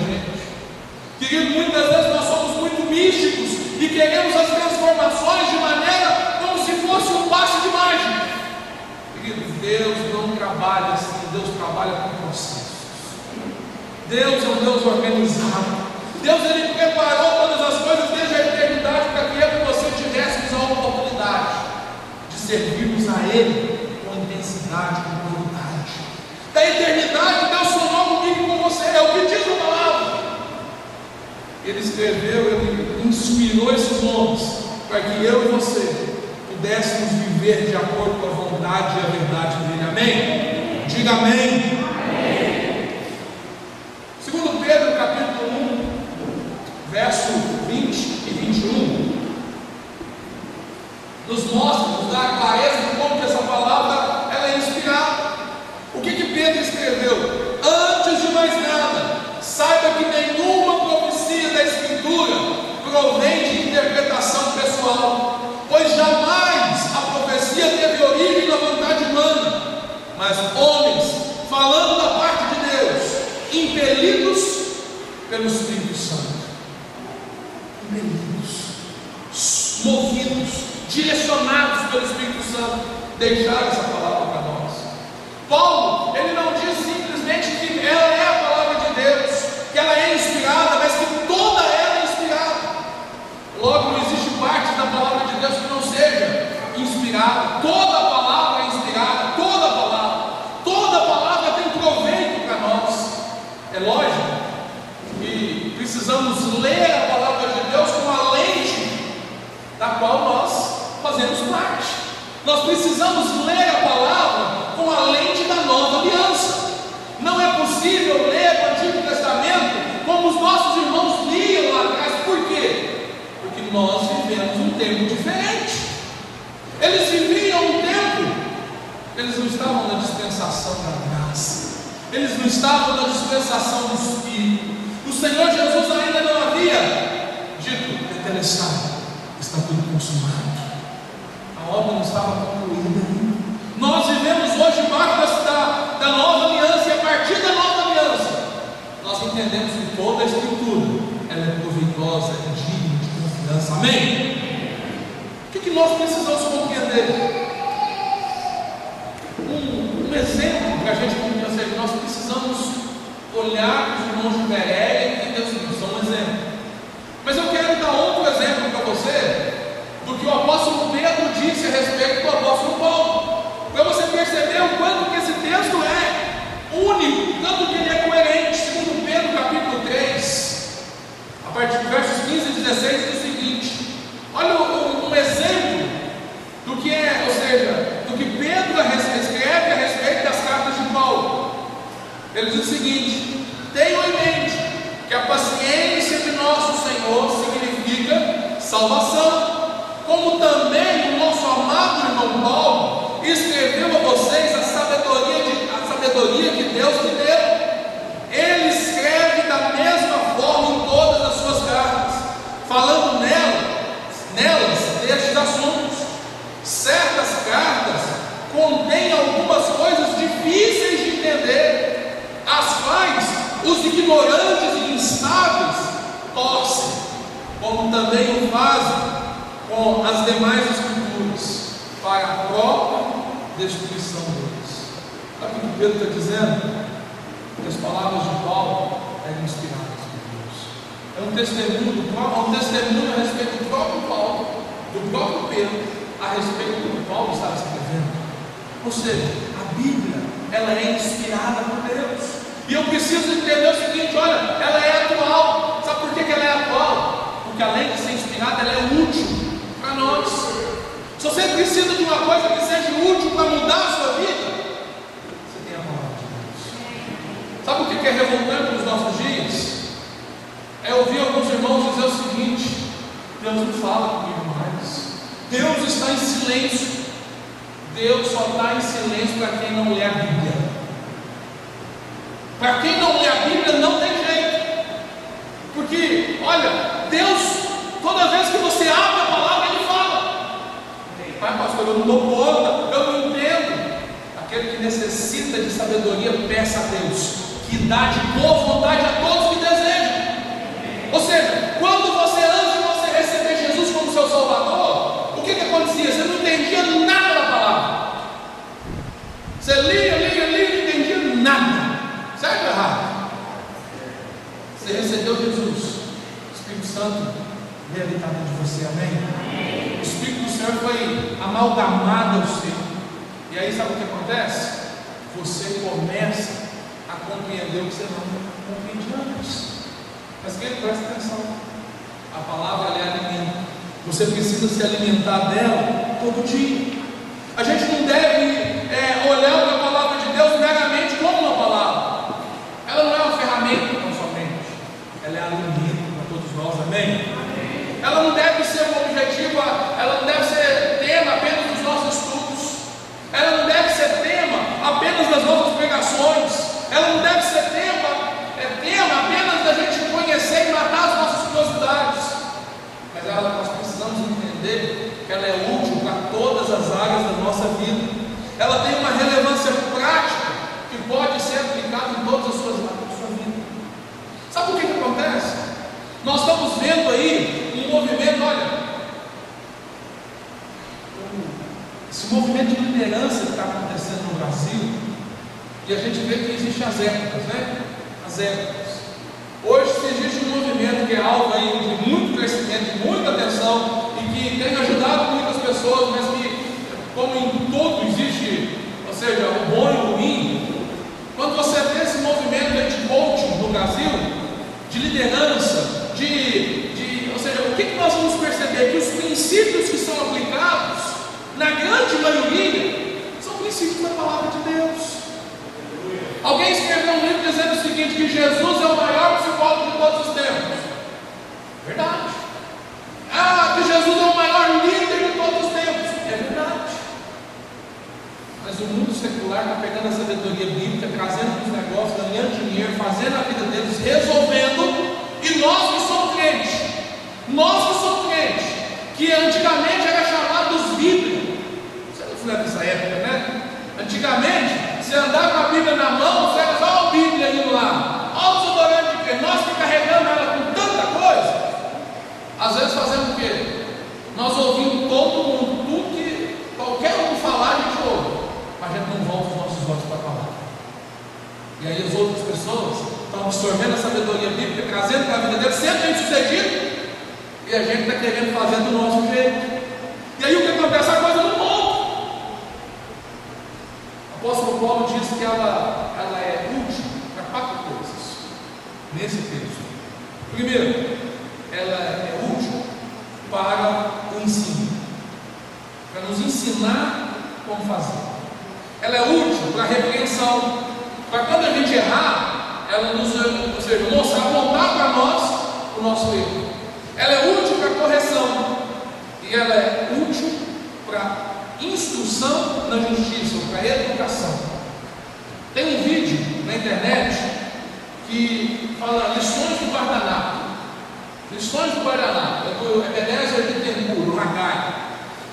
Querido, muitas vezes nós somos muito místicos e queremos as transformações de maneira como se fosse um passe de mágica. Querido, Deus não trabalha assim, Deus trabalha com processos. Deus é um Deus organizado. Deus ele preparou todas as coisas desde a eternidade para que eu e você tivéssemos a oportunidade de servirmos a Ele com intensidade, com qualidade. Da eternidade, Deus sonhou comigo e com você, é o que diz a palavra. Ele escreveu, ele inspirou esses nomes para que eu e você pudéssemos viver de acordo com a vontade e a verdade dele. Amém? Diga amém. amém. Segundo Pedro, capítulo 1, verso 20 e 21, nos mostra, nos dá a clareza de como que essa palavra ela é inspirada. O que que Pedro escreveu? Antes de mais nada, saiba que nenhuma profecia da Escritura provém de interpretação pessoal, pois jamais a profecia teve origem na vontade humana, mas homens, falando da parte de Deus, impelidos pelo Espírito Santo. Impelidos, movidos, direcionados pelo Espírito Santo, deixaram essa palavra para nós. Paulo, ele não diz simplesmente que ela é a palavra de Deus, que ela é inspirada, mas que toda ela é inspirada. Logo, não existe parte da palavra de Deus que não seja inspirada. Toda a palavra é inspirada, toda a palavra. Toda a palavra tem proveito para nós. É lógico que precisamos ler a palavra de Deus com a lente da qual nós fazemos parte. Nós precisamos ler a palavra com a lente da nova aliança. Não é possível ler o Antigo Testamento como os nossos irmãos liam lá atrás. Por quê? Porque nós vivemos um tempo diferente. Eles viviam um tempo, eles não estavam na dispensação da graça, eles não estavam na dispensação do Espírito. O Senhor Jesus ainda não havia dito: Tetelestai, está tudo consumado. A obra não estava concluída. Nós vivemos hoje parte da, da nova aliança, e a partir da nova aliança, nós entendemos que toda a Escritura ela é proveitosa, é de confiança. Amém? O que, que nós precisamos compreender? Um, um exemplo para a gente compreender, ou nós precisamos olhar os irmãos de Berea e entender o são um exemplo. Mas eu quero dar outro exemplo para você do que o apóstolo Pedro disse a respeito do apóstolo Paulo. Para você perceber o quanto que esse texto é único, tanto que ele é coerente, segundo Pedro capítulo 3, a partir dos versos 15 e 16, diz o seguinte: olha um, um exemplo do que é, ou seja, do que Pedro escreve a respeito das cartas de Paulo. Ele diz o seguinte: tenham em mente que a paciência de nosso Senhor significa salvação, como também o nosso amado irmão Paulo escreveu a vocês a sabedoria, de, a sabedoria que Deus lhe deu. Ele escreve da mesma forma em todas as suas cartas, falando nela, nelas destes assuntos. Certas cartas contêm algumas coisas difíceis de entender, as quais ignorantes e instáveis torcem, como também o fazem com as demais escrituras, para a própria destruição deles. Sabe o que Pedro está dizendo? Que as palavras de Paulo eram inspiradas por Deus. É um testemunho, próprio, um testemunho a respeito do próprio Paulo, do próprio Pedro, a respeito do que Paulo estava escrevendo. Ou seja, a Bíblia, ela é inspirada por Deus. E eu preciso entender o seguinte: olha, ela é atual. Sabe por que, que ela é atual? Porque além de ser inspirada, ela é útil para nós. Se você precisa de uma coisa que seja útil para mudar a sua vida, você tem a palavra de Deus. Sabe o que é revoltante nos nossos dias? É ouvir alguns irmãos Deus não fala comigo mais. Deus está em silêncio. Deus só está em silêncio para quem não lê a Bíblia. Para quem não lê a Bíblia, não tem jeito. Porque, olha, Deus, toda vez que você abre a palavra, Ele fala. Pai, pastor, eu não dou conta, eu não entendo. Aquele que necessita de sabedoria, peça a Deus, que dá de boa vontade a todos que desejam. Ou seja, quando você, antes de você receber Jesus como seu Salvador, o que, que acontecia? Você não entendia nada da palavra. Você lia, lia, lia, não entendia nada. Certo ou errado? Você recebeu Jesus, o Espírito Santo veio habitar dentro de você, amém? O Espírito do Senhor foi amalgamado ao seu. E aí sabe o que acontece? Você começa a compreender o que você não compreendia antes. Mas querido, presta atenção. A palavra é alimento. Você precisa se alimentar dela todo dia. A gente não deve é, olhar para a palavra de Deus meramente como uma palavra. Ela não é uma ferramenta tão somente. Ela é alimento para todos nós, amém? amém? Ela não deve ser objetivo, ela não deve ser tema apenas dos nossos estudos. Ela não deve ser tema apenas das nossas pregações. Ela não deve ser tema, é tema apenas da gente conhecer e matar as nossas curiosidades. Mas ela, nós precisamos entender que ela é útil para todas as áreas da nossa vida. Ela tem uma relevância prática que pode ser aplicada em todas as suas áreas da sua vida. Sabe o que, que acontece? Nós estamos vendo aí um movimento, olha, esse movimento de liderança que está acontecendo no Brasil, e a gente vê que existem as épocas, né? As épocas. Hoje existe um movimento que é alvo aí de muito crescimento, de muita atenção, e que tem ajudado muitas pessoas, mas que, como em todo existe, ou seja, o bom e o ruim, quando você vê esse movimento de coaching no Brasil, de liderança, de, de ou seja, o que, que nós vamos perceber? Que os princípios que são aplicados, na grande maioria, são princípios da palavra de Deus. Alguém escreveu um livro dizendo o seguinte: que Jesus é o maior psicólogo de todos os tempos. Verdade. Ah, que Jesus é o maior líder de todos os tempos. É verdade. Mas o mundo secular está pegando a sabedoria bíblica, trazendo os negócios, ganhando dinheiro, fazendo a vida deles, resolvendo. E nós que somos crentes, nós que somos crentes, que antigamente era chamado dos Bíblias. Você não foi nessa época, né? Antigamente, você andar com a Bíblia na mão, você era só a Bíblia indo lá. Olha o desodorante de? Nós que carregamos ela com tanta coisa. Às vezes fazemos o quê? Nós ouvimos todo mundo, tudo que qualquer um falar, a gente ouve. Mas a gente não volta os nossos olhos para a palavra. E aí as outras pessoas estão absorvendo a sabedoria bíblica, trazendo para a vida deles, sendo bem sucedido. E a gente está querendo fazer do nosso jeito. E aí o que acontece? A coisa não o apóstolo Paulo diz que ela, ela é útil para quatro coisas nesse texto. Primeiro, ela é útil para o ensino, para nos ensinar como fazer. Ela é útil para a repreensão, para quando a gente errar, ela nos, ou seja, mostrar, apontar para nós o nosso erro. Ela é útil para correção e ela é útil para instrução na justiça, para educação. Tem um vídeo na internet que fala lições do guardanapo. Lições do guardanapo, é do Ebenezer Bittencourt, o Hagai.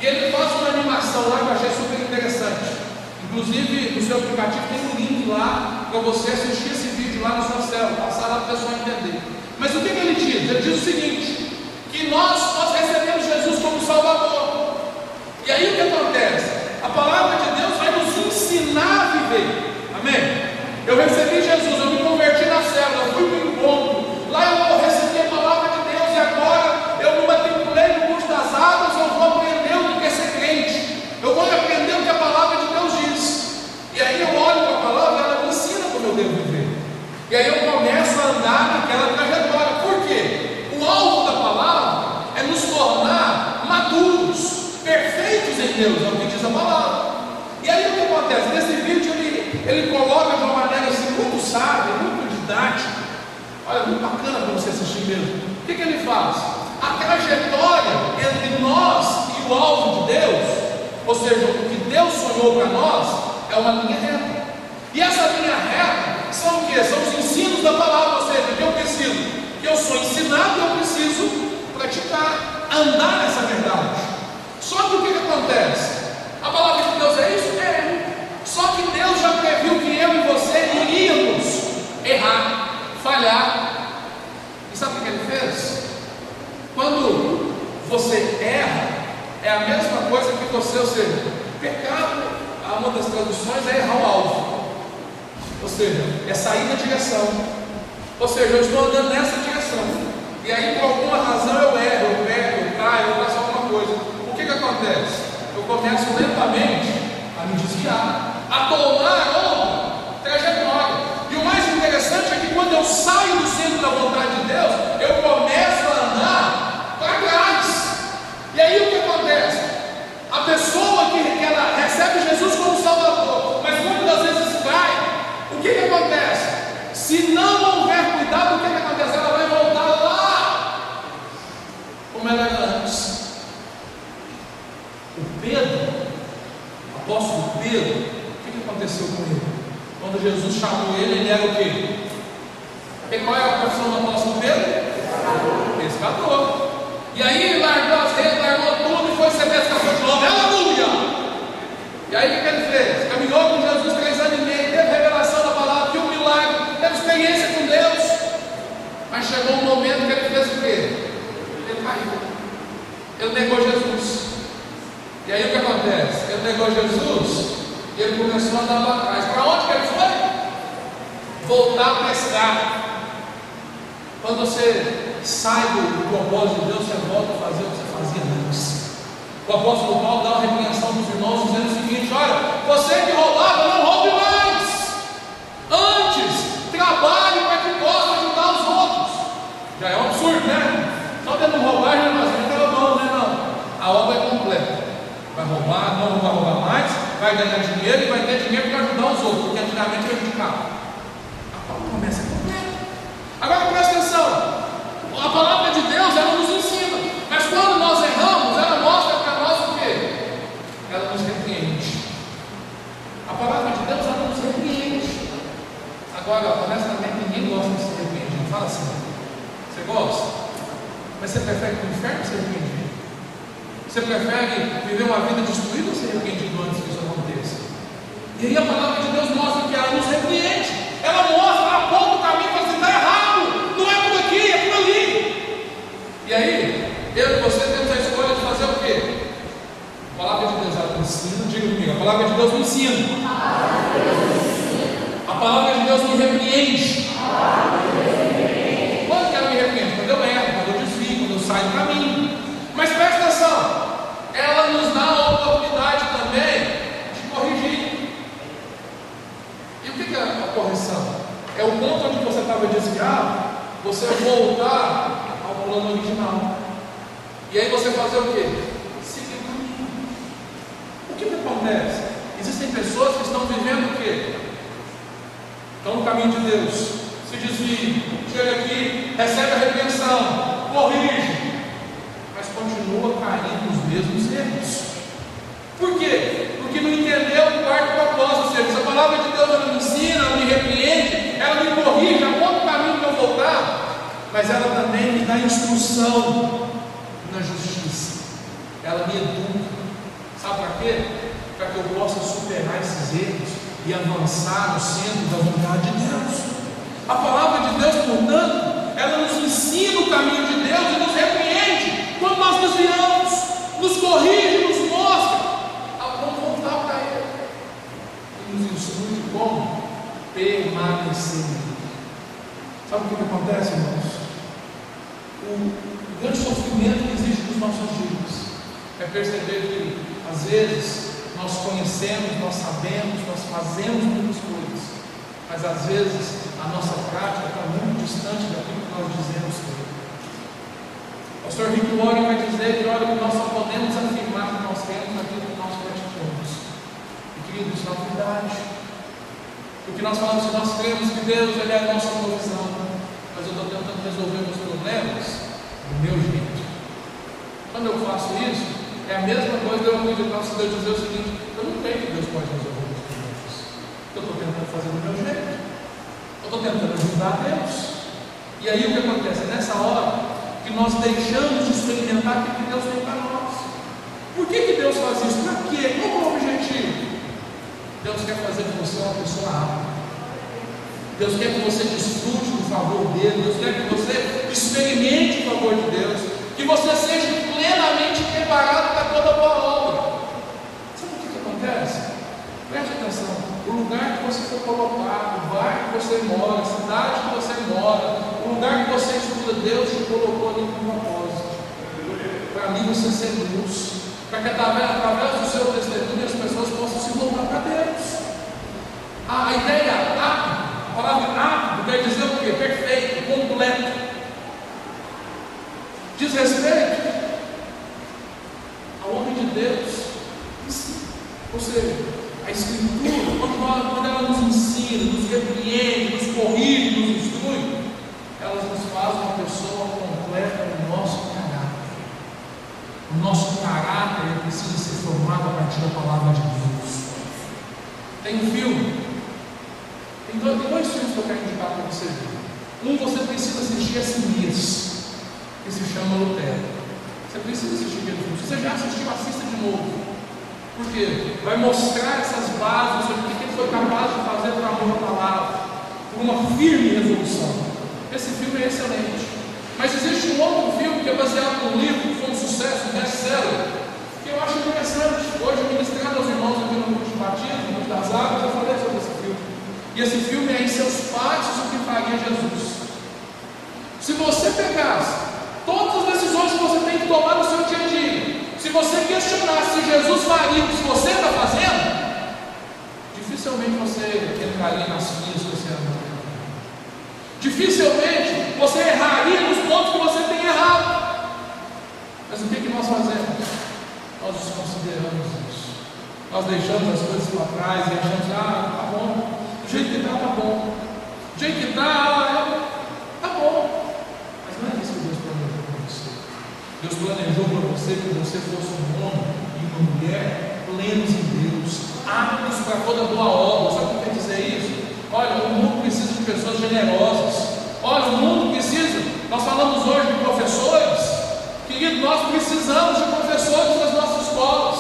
E ele faz uma animação lá que eu achei super interessante. Inclusive, no seu aplicativo tem um link lá para você assistir esse vídeo lá no seu cérebro, passar lá para a pessoa entender. Mas o que, que ele diz? Ele diz o seguinte: que nós, nós recebemos Jesus como Salvador. E aí o que acontece? A palavra de Deus vai nos ensinar a viver. Amém? Eu recebi Jesus, eu me converti na célula, eu fui para o encontro. Lá eu recebi a palavra de Deus e agora eu me matriculei no curso das águas, eu vou aprender o que é ser crente. Eu vou aprender o que a palavra de Deus diz. E aí eu olho para a palavra e ela me ensina como eu devo viver. E aí eu começo a andar naquela trajetória. Por quê? O alvo da palavra é nos tornar maduros perfeitos em Deus, é o que diz a palavra. E aí o que acontece? Nesse vídeo ele, ele coloca de uma maneira assim, muito sábia, muito didática. Olha, muito bacana para você assistir mesmo. O que, que ele faz? A trajetória entre nós e o alvo de Deus, ou seja, o que Deus sonhou para nós, é uma linha reta. E essa linha reta são o que? São os ensinos da palavra, ou seja, que eu preciso, que eu sou ensinado e eu preciso praticar, andar nessa verdade. Só que o que, que acontece? A palavra de Deus é isso? É. Só que Deus já previu que eu e você iríamos errar, falhar. E sabe o que ele fez? Quando você erra, é a mesma coisa que você, ou seja, pecado, uma das traduções é errar o alvo. Ou seja, é sair da direção. Ou seja, eu estou andando nessa direção. E aí, por alguma razão, eu erro, eu pego, eu caio, eu faço alguma coisa. O que, que acontece? Eu começo lentamente a me desviar, a tomar outra trajetória. E o mais interessante é que quando eu saio do centro da vontade de Deus, que, que acontece? Existem pessoas que estão vivendo o quê? Estão no caminho de Deus, se desviam, chega aqui, recebe a repreensão, corrige, mas continua caindo nos mesmos erros. Por quê? Porque não entendeu o quarto propósito, ou seja, a palavra de Deus ela me ensina, ela me repreende, ela me corrige, aponta o caminho para eu voltar, mas ela também me dá instrução na justiça, ela me educa. Sabe para quê? Para que eu possa superar esses erros e avançar no centro da vontade de Deus. A palavra de Deus, portanto, ela nos ensina o caminho de Deus e nos repreende quando nós desviamos, nos corrige, nos mostra a como voltar para Ele e nos instrui como permanecer. Sabe o que acontece, irmãos? O grande sofrimento que existe nos nossos dias é perceber que, às vezes, nós conhecemos, nós sabemos, nós fazemos muitas coisas, mas às vezes a nossa prática está muito distante daquilo que nós dizemos ter. O pastor Rick Warren vai dizer que, olha, que nós só podemos afirmar que nós temos aquilo que nós praticamos. E querido, isso é uma verdade. Porque nós falamos que nós cremos que Deus ele é a nossa provisão, mas eu estou tentando resolver meus problemas do meu jeito. faço isso, é a mesma coisa de eu acreditar se Deus dizer o seguinte: eu não creio que Deus pode resolver meus problemas. Eu estou tentando fazer do meu jeito. Eu estou tentando ajudar a Deus. E aí o que acontece? É nessa hora que nós deixamos de experimentar o que Deus tem para nós. Por que, que Deus faz isso? Para quê? Qual é o objetivo? Deus quer fazer de você uma pessoa apta. Deus quer que você desfrute do favor dele. Deus quer que você experimente o favor de Deus. Que você seja plenamente preparado para toda boa obra. Sabe o que, que acontece? Preste atenção. O lugar que você foi colocado, o bairro que você mora, a cidade que você mora, o lugar que você estuda, Deus te colocou ali com propósito. Para ali você ser luz. Para que através, através do seu testemunho as pessoas possam se voltar para Deus. A ideia, a a palavra apto quer dizer o quê? Perfeito, completo. Diz respeito ao homem de Deus. Ou seja, a Escritura, quando, ela, nos ensina, nos repreende, nos corrige, nos instrui, ela nos faz uma pessoa completa no nosso caráter. O nosso caráter precisa ser formado a partir da palavra de Deus. Tem um filme então, tem dois filmes que eu quero indicar para você ver. Um você precisa assistir esse mês, que se chama Lutero. Você precisa assistir aquele filme. Se você já assistiu, assista de novo. Porque vai mostrar essas bases o que ele foi capaz de fazer por amor à palavra, por uma firme resolução. Esse filme é excelente. Mas existe um outro filme que é baseado num livro que foi um sucesso, um best-seller, que eu acho interessante. Hoje, ministrando aos irmãos aqui no Monte Batismo, no das Águas, eu falei sobre esse filme. E esse filme é em seus passos o que faria Jesus. Se você pegasse todas as decisões que você tem que tomar no seu dia, se você questionasse se Jesus faria o que você está fazendo, dificilmente você entraria nas filhas que você anda. Dificilmente você erraria nos pontos que você tem errado. Mas o que, que nós fazemos? Nós desconsideramos isso. Nós deixamos as coisas para trás e achamos, ah, tá bom, do jeito que está, está bom. Do jeito que está bom. Mas não é isso que Deus planejou para você. Deus planejou para você que você fosse um homem e uma mulher plenos em Deus, aptos para toda boa obra. Sabe o que quer dizer isso? Olha, o mundo precisa de pessoas generosas. Olha, o mundo precisa. Nós falamos hoje de professores. Querido, nós precisamos de professores nas nossas escolas.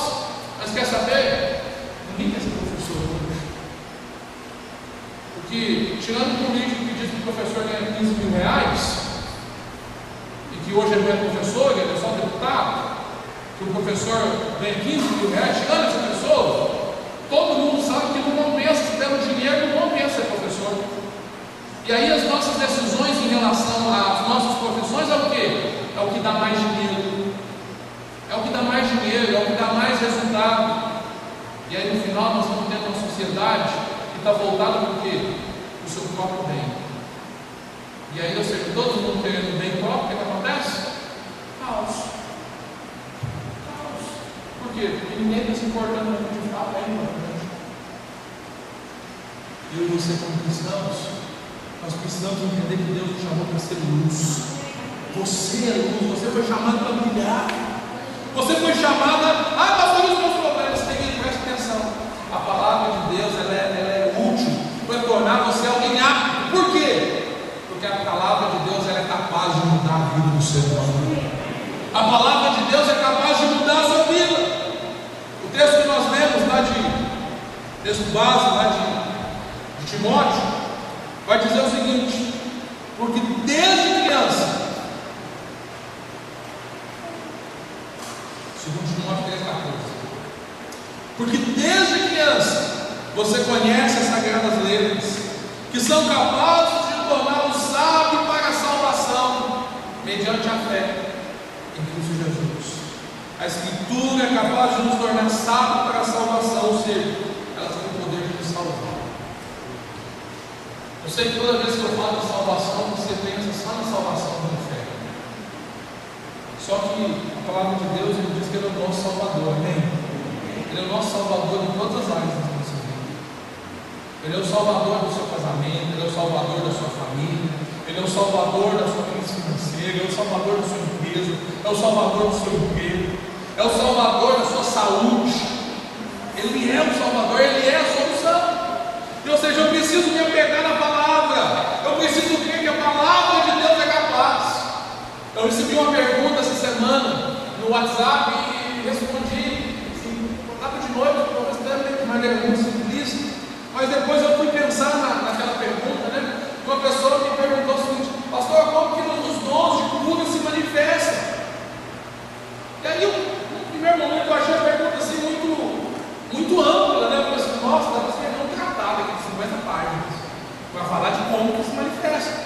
Mas quer saber? Ninguém quer ser que, tirando o político que diz que o professor ganha 15 mil reais, que hoje ele não é professor, ele é só deputado, que o professor ganha 15 mil reais, tirando essa pessoa, todo mundo sabe que não compensa, pelo dinheiro não compensa ser professor. E aí as nossas decisões em relação às nossas profissões é o que? É o que dá mais dinheiro. É o que dá mais dinheiro, é o que dá mais resultado. E aí no final nós vamos ter uma sociedade está voltado para o quê? Para o seu próprio bem. E aí, ou seja, todo mundo querendo bem próprio, o que, que acontece? Caos. Caos. Por quê? Porque ninguém está se importando muito de fato é importante. Eu e você, como cristãos, nós precisamos entender que Deus nos chamou para ser luz. Você é luz, você foi chamado para brilhar. Você foi chamada, ah, pastor, os meus problemas, preste atenção. A palavra de Deus ela é, ela é para tornar você alguém apto. Por quê? Porque a palavra de Deus é capaz de mudar a vida do ser humano. A palavra de Deus é capaz de mudar a sua vida. O texto que nós lemos lá texto base lá de, de Timóteo vai dizer o seguinte: porque desde criança segundo Timóteo 3,14. Porque desde criança você conhece as sagradas letras, que são capazes de torná-lo sábio para a salvação, mediante a fé em Cristo Jesus. A Escritura é capaz de nos tornar sábios para a salvação, ou seja, ela tem o poder de nos salvar. Eu sei que toda vez que eu falo de salvação, você pensa só na salvação do inferno. Só que a palavra de Deus ele diz que Ele é o nosso Salvador, amém? Ele é o nosso Salvador em todas as áreas ele é o salvador do seu casamento, Ele é o salvador da sua família, Ele é o salvador da sua crise financeira, Ele é o salvador da sua empresa, é o salvador do seu emprego. é o Salvador da sua saúde, Ele é o Salvador, Ele é a solução. Ou seja, eu preciso me apegar na palavra, eu preciso crer que a palavra de Deus é capaz. Eu recebi uma pergunta essa semana no WhatsApp e respondi, estava de noite, talvez até maneira muito simplista, mas depois eu fui pensar na, naquela pergunta, né? Uma pessoa me perguntou o seguinte, pastor, como que os dons de cura se manifestam? E aí, no primeiro momento, eu achei a pergunta assim muito, muito ampla, né? Eu falei assim, nossa, dá para escrever um tratado aqui de 50 páginas para falar de como que se manifesta.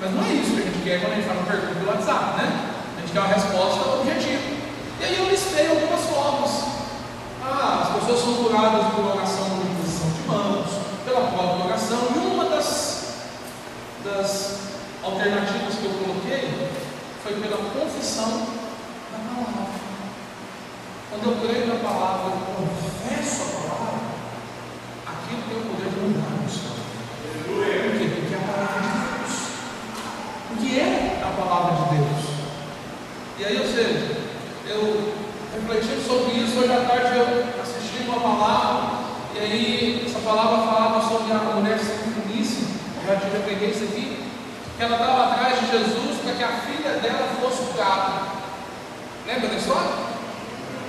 Mas não é isso que a gente quer quando a gente faz uma pergunta do WhatsApp, né? A gente quer uma resposta objetiva. E aí eu listei algumas formas. Ah, as pessoas são curadas por oração por imposição de mãos, pela própria oração, e uma das, das alternativas que eu coloquei foi pela confissão palavra. Quando eu creio na palavra, eu confesso a palavra, aquilo tem o poder de mudar o céu. Quê? Porque é a palavra de Deus. Porque é a palavra de Deus. E aí, ou seja, eu refletindo sobre isso, hoje à tarde eu assisti uma palavra, e aí essa palavra falava sobre a mulher já, já peguei isso aqui, que ela estava atrás de Jesus para que a filha dela fosse curada. Lembra da história?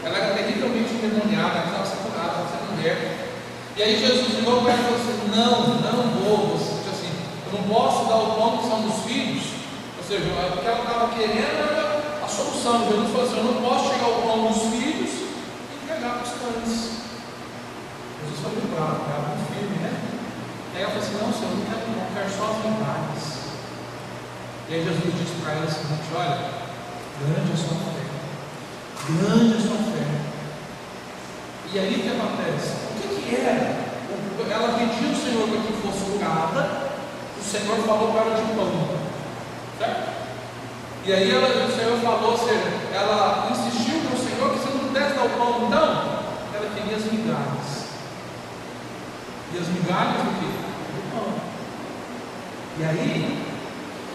Ela era terrivelmente endemoniada, ela ser curada, precisava ser mulher. E aí Jesus virou para ela e falou assim: Não, não vou. Você, assim, eu não posso dar o pão que são dos filhos. Ou seja, o que ela estava querendo era a solução. Jesus falou assim: Eu não posso chegar ao pão dos filhos e entregar para os cães. Jesus foi muito bravo, era muito firme, né? E aí ela falou assim: Não, Senhor, não quero, não quero só as verdades. E aí Jesus disse para ela o seguinte: Olha, grande é a sua fé. Grande a sua fé. E aí o que acontece? O que, que era? Ela pediu ao Senhor para que fosse curada, o Senhor falou para ela de pão. Certo? E aí ela, o Senhor falou, ela insistiu com o Senhor que se não pudesse dar o pão, então, ela queria as migalhas. E as migalhas do quê? Pão. E aí,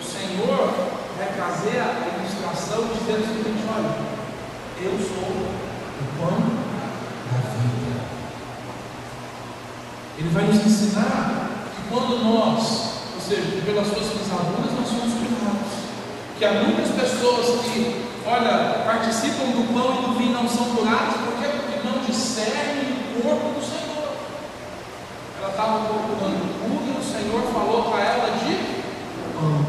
o Senhor vai trazer a ilustração dizendo o seguinte: olha, eu sou o pão da vida. Ele vai nos ensinar que quando nós, ou seja, pelas suas pisaduras, nós somos curados. Que há muitas pessoas que, olha, participam do pão e do vinho não são curadas? Porque não discernem o corpo do Senhor. Ela estava procurando cura e o Senhor falou para ela de pão.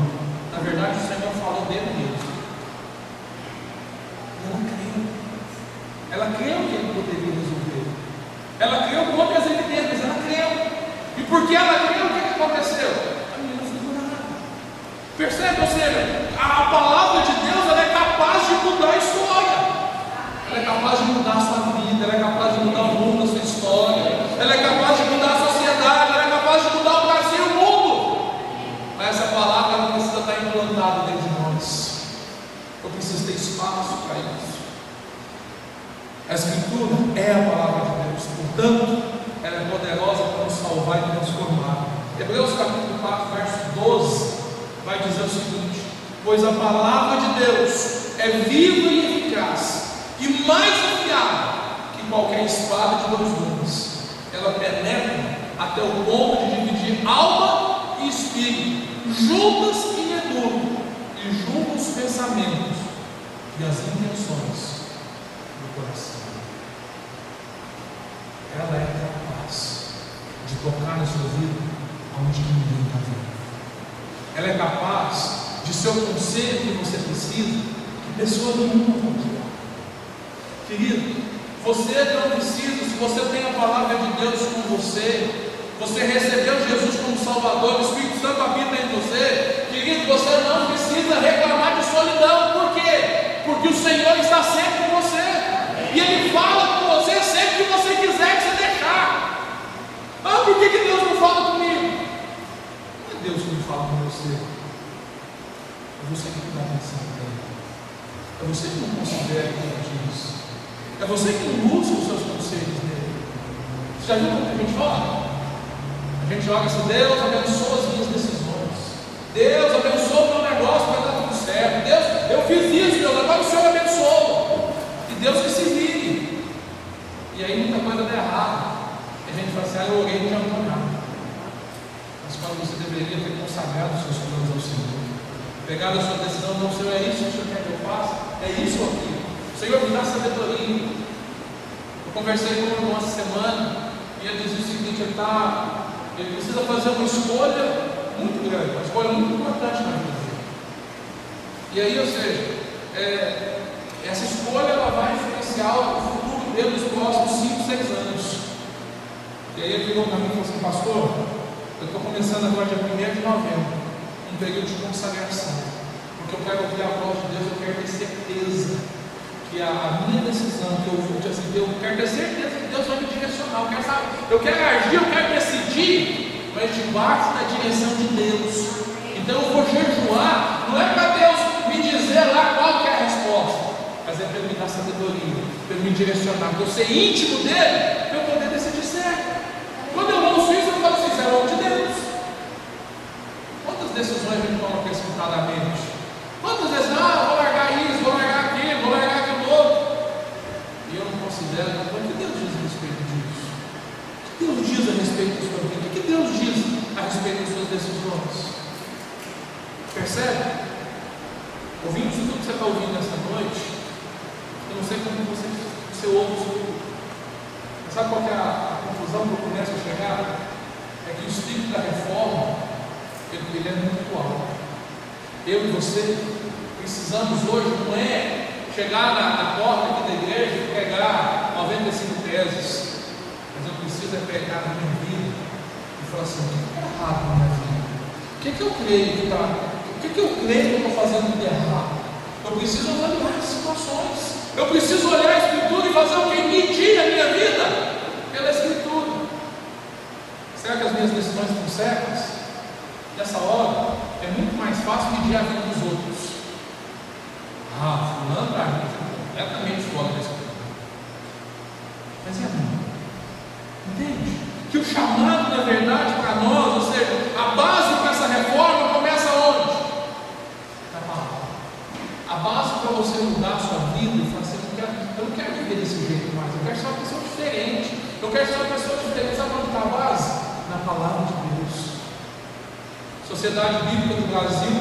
Na verdade, o Senhor falou dele mesmo. Ela creu que ele poderia resolver. Ela creu com outras evidências, ela creu. E porque ela creu, o que, aconteceu? A menina foi curada. Percebe? Ou seja, a palavra de Deus ela é capaz de mudar a história. Ela é capaz de mudar a sua vida, ela é capaz de mudar o mundo da sua história, ela é capaz de mudar a sociedade, ela é capaz de mudar o Brasil e o mundo. Mas essa palavra ela precisa estar implantada dentro de nós. Eu preciso ter espaço para isso. A Escritura é a palavra de Deus, portanto, ela é poderosa para nos salvar e transformar. Hebreus capítulo 4, verso 12, vai dizer o seguinte: Pois a palavra de Deus é viva e eficaz, e mais afiada que qualquer espada de dois gumes. Ela penetra até o ponto de dividir alma e espírito, juntas e medula, e julga os pensamentos e as intenções do coração ela é capaz de tocar no seu ouvido onde ninguém está vendo. Ela é capaz de ser o conselho que você precisa, que pessoa nenhuma pode dar. Querido, você não precisa, se você tem a palavra de Deus com você, você recebeu Jesus como Salvador, o Espírito Santo habita em você, querido, você não precisa reclamar de solidão, por quê? Porque o Senhor está sempre e Ele fala com você sempre que você quiser que você deixar. Ah, por que, que Deus não fala comigo? Não é Deus que não fala com você. É você que está pensando nele. É você que não considera que ele diz. É você que não usa os seus conselhos dele. Você já viu como a gente ora? A gente ora assim, Deus abençoa as minhas decisões. Deus abençoa o meu negócio para dar tudo certo. Deus, eu fiz isso, Deus, agora o Senhor abençoa. E Deus que se vira. ah, eu orei e já não. Mas quando você deveria ter consagrado os seus planos ao Senhor, pegado a sua decisão, não, Senhor, é isso que o Senhor quer que eu faça? É isso aqui. Senhor, me dá sabedoria. Eu conversei com um irmão essa semana e ele dizia o seguinte: ele, tá, ele precisa fazer uma escolha muito grande, uma escolha muito importante na vida dele. E aí, ou seja, é, essa escolha ela vai influenciar o futuro nos próximos 5, 6 anos. E aí ele virou para mim e falou assim, pastor, eu estou começando agora dia 1 de novembro, um período de consagração. Porque eu quero ouvir a voz de Deus, eu quero ter certeza que a, minha decisão, que eu vou assim, eu quero ter certeza que Deus vai me direcionar. Eu quero, saber, eu quero agir, eu quero decidir, mas debaixo da direção de Deus. Então eu vou jejuar, não é para Deus me dizer lá qual que é a resposta, mas é para me dar sabedoria, para me direcionar, para eu ser íntimo dele, para eu poder decidir certo. Quando eu ouço isso, eu falo assim, é obra de Deus. Quantas decisões a gente toma precipitadamente? Quantas vezes, ah, vou largar isso, vou largar aquilo, vou largar aquilo outro. E eu não considero, o que Deus diz a respeito disso? O que Deus diz a respeito da sua vida? O que Deus diz a respeito das suas decisões? Percebe? Ouvindo tudo que você está ouvindo nessa noite, eu não sei como você, você ouve isso tudo. Sabe qual é a, a conclusão que eu começo a chegar? É que o espírito da reforma, ele, ele é muito alto. Eu e você precisamos hoje, não é chegar na, na porta aqui da igreja e pegar 95 teses, mas eu preciso é pegar na minha vida e falar assim: o que está errado na minha vida? O que, que eu creio que está? O que, que eu creio que eu estou fazendo de errado? Eu preciso avaliar as situações. Eu preciso olhar a Escritura e fazer o que medir a minha vida pela Escritura. Será que as minhas decisões estão certas? Nessa hora, é muito mais fácil medir a vida dos outros. Ah, fulano para mim é completamente fora da Escritura. Mas a minha? Entende? Que o chamado, na verdade, para nós, ou seja, a base para essa reforma começa onde? Na palavra. A base para você mudar a sua vida e fazer eu não quero viver desse jeito mais, eu quero ser uma pessoa diferente. Eu quero ser uma pessoa diferente. Sabe onde está a base? Na palavra de Deus. Sociedade Bíblica do Brasil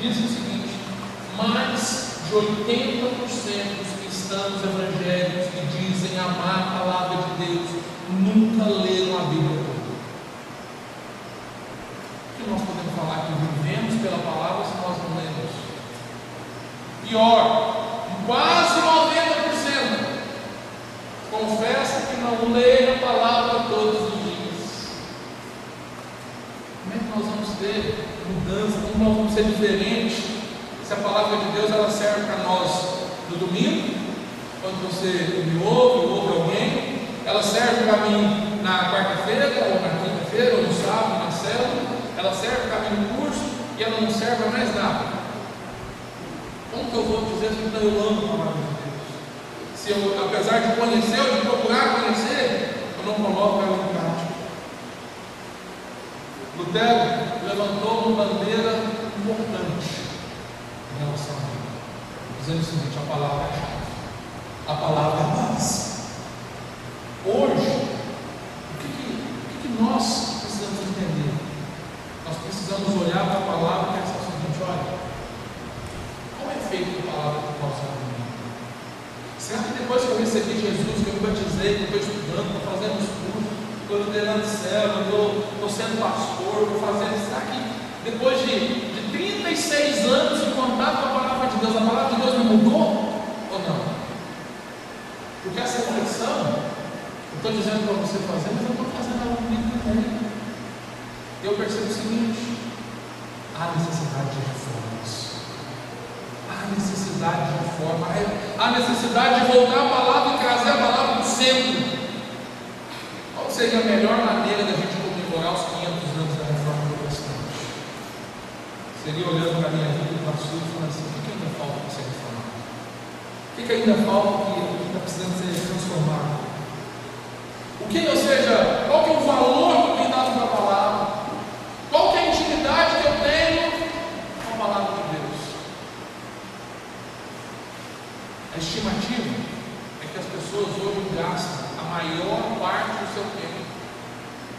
diz o seguinte: mais de 80% dos cristãos evangélicos que dizem amar a palavra de Deus nunca leram a Bíblia. O que nós podemos falar que vivemos pela palavra se nós não lemos? Pior, quase 90% confessa que não lê a palavra todos os dias. Como é que nós vamos ter mudança? Como nós vamos ser diferentes? Se a palavra de Deus ela serve para nós no domingo, quando você me ouve, ouve alguém, ela serve para mim na quarta-feira, ou na quinta-feira, ou no sábado, na célula, ela serve para mim no curso e ela não serve para mais nada. Como que eu vou dizer que eu amo a palavra de Deus? Se eu, apesar de conhecer ou de procurar conhecer, eu não coloco ela em prática. Lutero levantou uma bandeira importante em relação a dizendo o seguinte: a palavra é chave, a palavra é base. Hoje, o que, que, o que, que nós precisamos entender? Nós precisamos olhar para a palavra e pensar o seguinte: olha, como é feito a palavra do nosso vida? Será que depois que eu recebi Jesus, que eu me batizei, que eu estou estudando, estou fazendo cursos, estou liderando célula, estou, sendo pastor, estou fazendo. Será que depois de, de 36 anos de contato com a palavra de Deus, a palavra de Deus me mudou ou não? Porque essa reflexão, eu estou dizendo para você fazer, mas eu estou fazendo ela comigo também. Eu percebo o seguinte: há necessidade de reformas necessidade de reforma, há necessidade de voltar a palavra e trazer a palavra para o centro. Qual seria a melhor maneira da gente comemorar os 500 anos da reforma protestante? Seria olhando para a minha vida e para a sua e falando assim: o que ainda falta para ser reformado? O que ainda falta que está precisando ser transformado? O que, ou seja, qual que é o valor que eu tenho dado para a palavra? Qual que é a intimidade que eu tenho com a palavra de Deus? A estimativa é que as pessoas hoje gastam a maior parte do seu tempo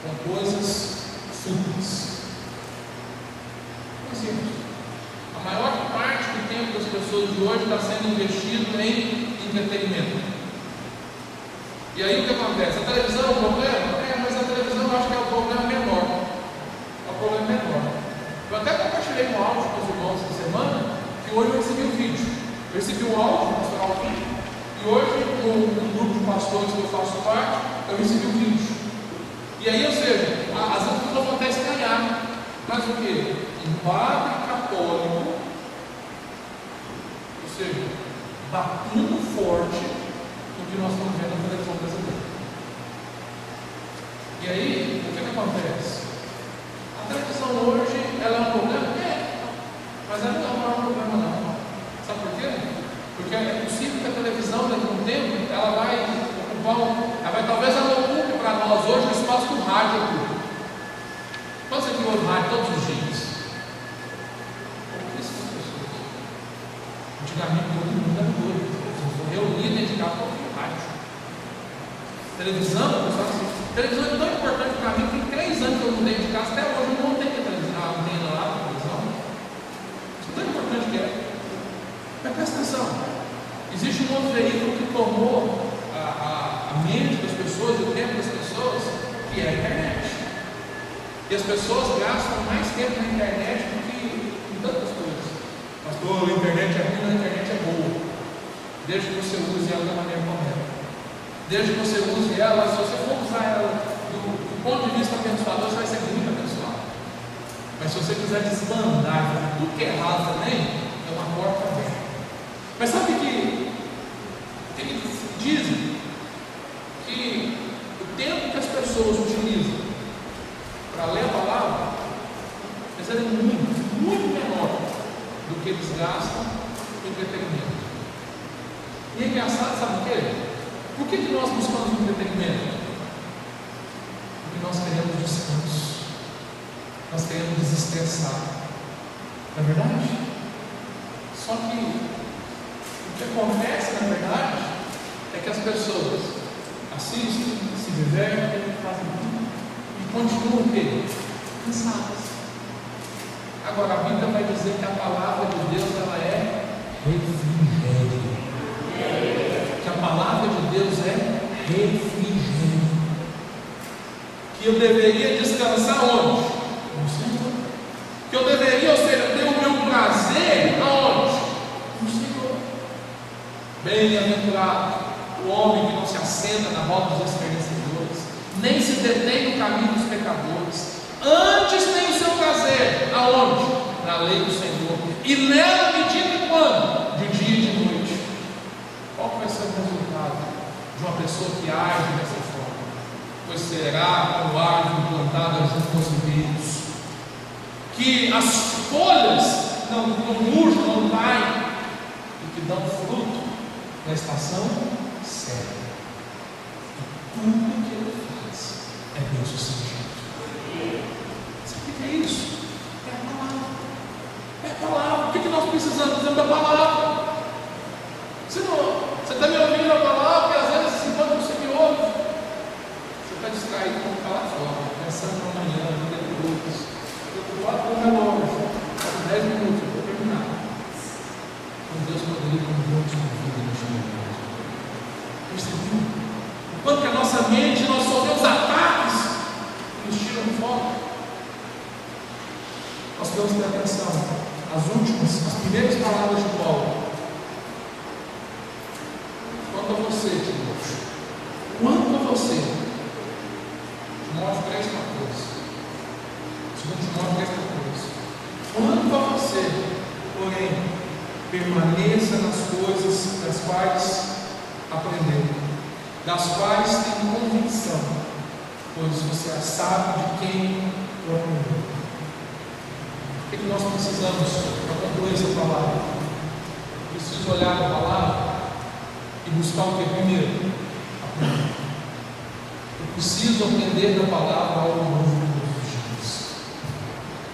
com coisas fúteis. Exemplo, a maior parte do tempo das pessoas de hoje está sendo investido em entretenimento. E aí o que acontece? A televisão é um problema? É, mas a televisão eu acho que é o problema menor. É o problema menor. Eu até compartilhei um áudio com os irmãos essa semana, que hoje eu recebi um vídeo. Eu recebi um áudio, um pastoral vídeo, e hoje, no, no grupo de pastores que eu faço parte, eu recebi um vídeo. E aí, ou seja, as pessoas vão até. Mas o que? Um padre católico, ou seja, batendo forte do que nós estamos vendo na televisão brasileira. E aí, o que, que acontece? A televisão hoje, ela é um problema? É, mas ela não é o maior problema não. Sabe por quê? Porque é possível que a televisão, daqui a um tempo, ela vai ocupar, ela vai, talvez ela ocupe para nós hoje o espaço do rádio ocupa. Quantos aqui ouvem rádio todos os dias? Pouquíssimas pessoas. Antigamente todo mundo era doido. Vocês reunidos dentro de casa Televisão, pessoal, televisão é tão importante para mim que tem três anos que eu mudei de casa, até hoje eu não tenho a televisão, a menina lá, a televisão. Isso é tão importante que é. Mas presta atenção, existe um outro veículo que tomou a, a, a mente das pessoas, o tempo das pessoas, que é a internet. E as pessoas gastam mais tempo na internet do que em tantas coisas. Pastor, a internet é ruim, a internet é boa. Desde que você use ela da maneira correta. Desde que você use ela, se você for usar ela do, do ponto de vista abençoador, você vai ser muito abençoado. Mas se você quiser desbandar tudo que é errado também, é uma porta aberta. Mas sabe que, permaneça nas coisas das quais aprendeu, das quais tem convicção, pois você sabe de quem o aprendeu. O que, que nós precisamos para concluir essa palavra? Preciso olhar a palavra e buscar o que primeiro? Aprender. Preciso aprender da palavra algo novo todos os dias.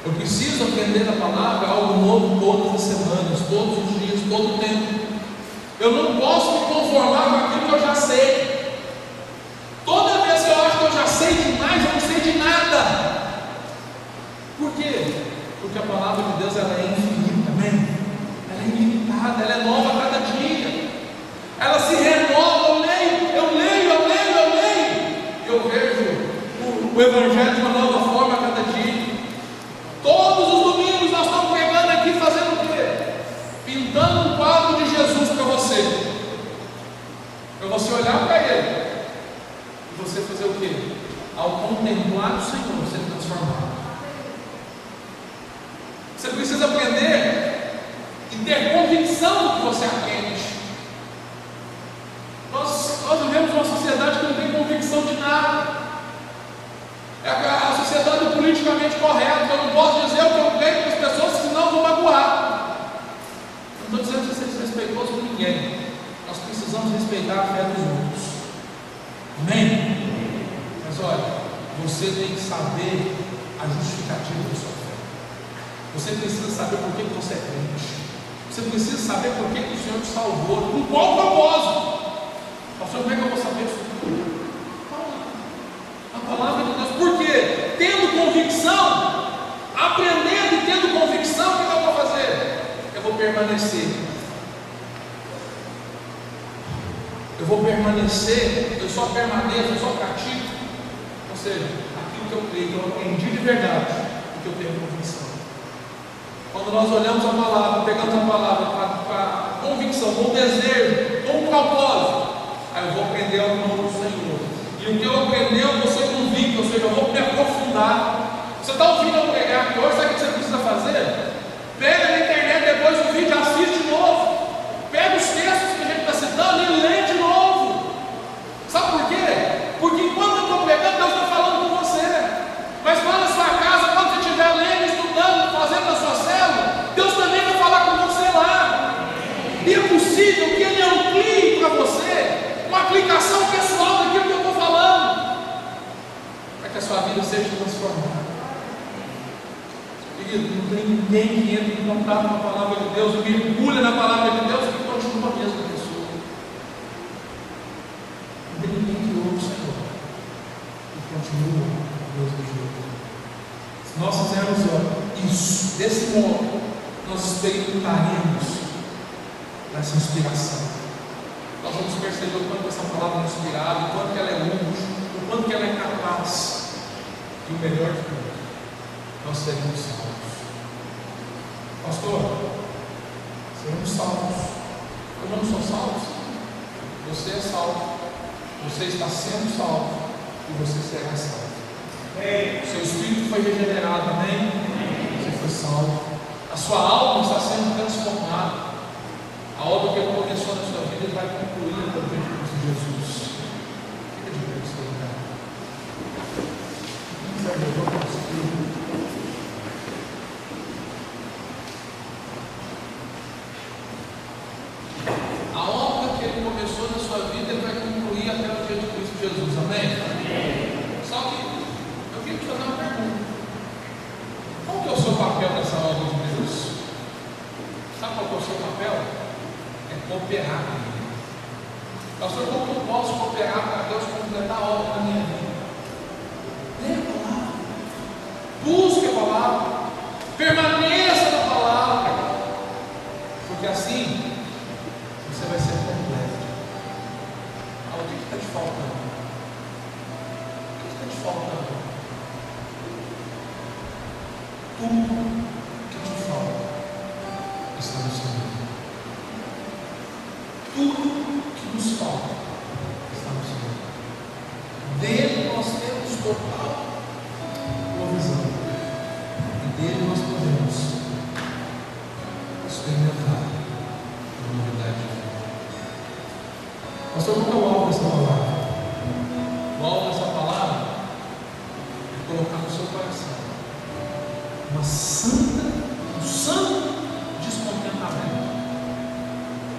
Eu preciso aprender da palavra algo novo todas as semanas, todos os dias, todo o tempo. Eu não posso me conformar com aquilo que eu já sei. Pastor, qual é o alvo dessa palavra? O alvo dessa palavra é colocar no seu coração uma santa, um santo descontentamento.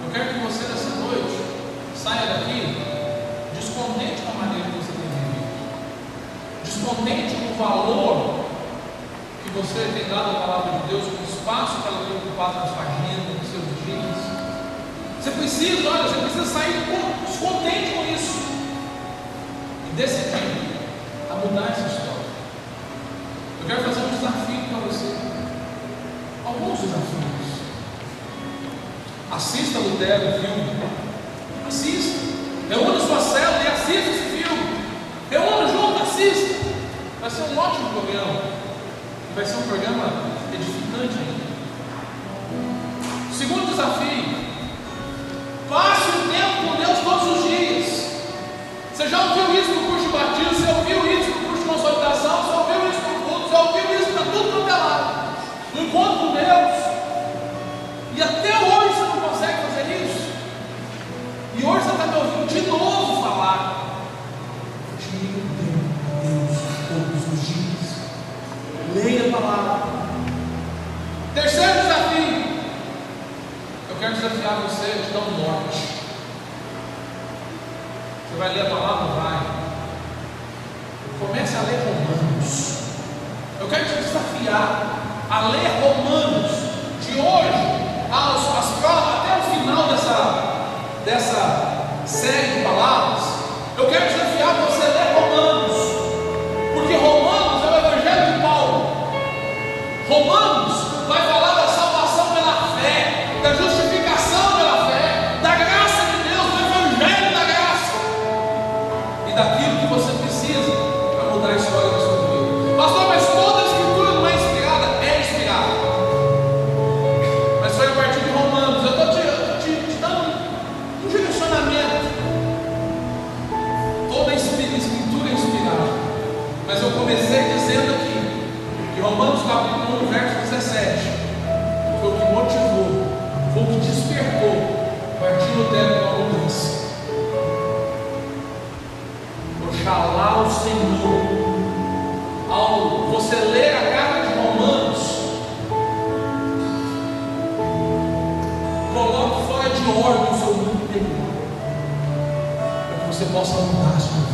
Eu quero que você nessa noite saia daqui descontente com a maneira que você tem vivido, descontente com o valor que você tem dado à palavra de Deus, com o espaço que ela tem ocupado na sua agenda, nos seus dias. Você precisa, olha, você precisa sair do corpo contente com isso e decidiu a mudar essa história. Eu quero fazer um desafio para você. Alguns desafios. Assista Lutero, o filme órgãos ou grupo interior, para que você possa mudar a sua vida.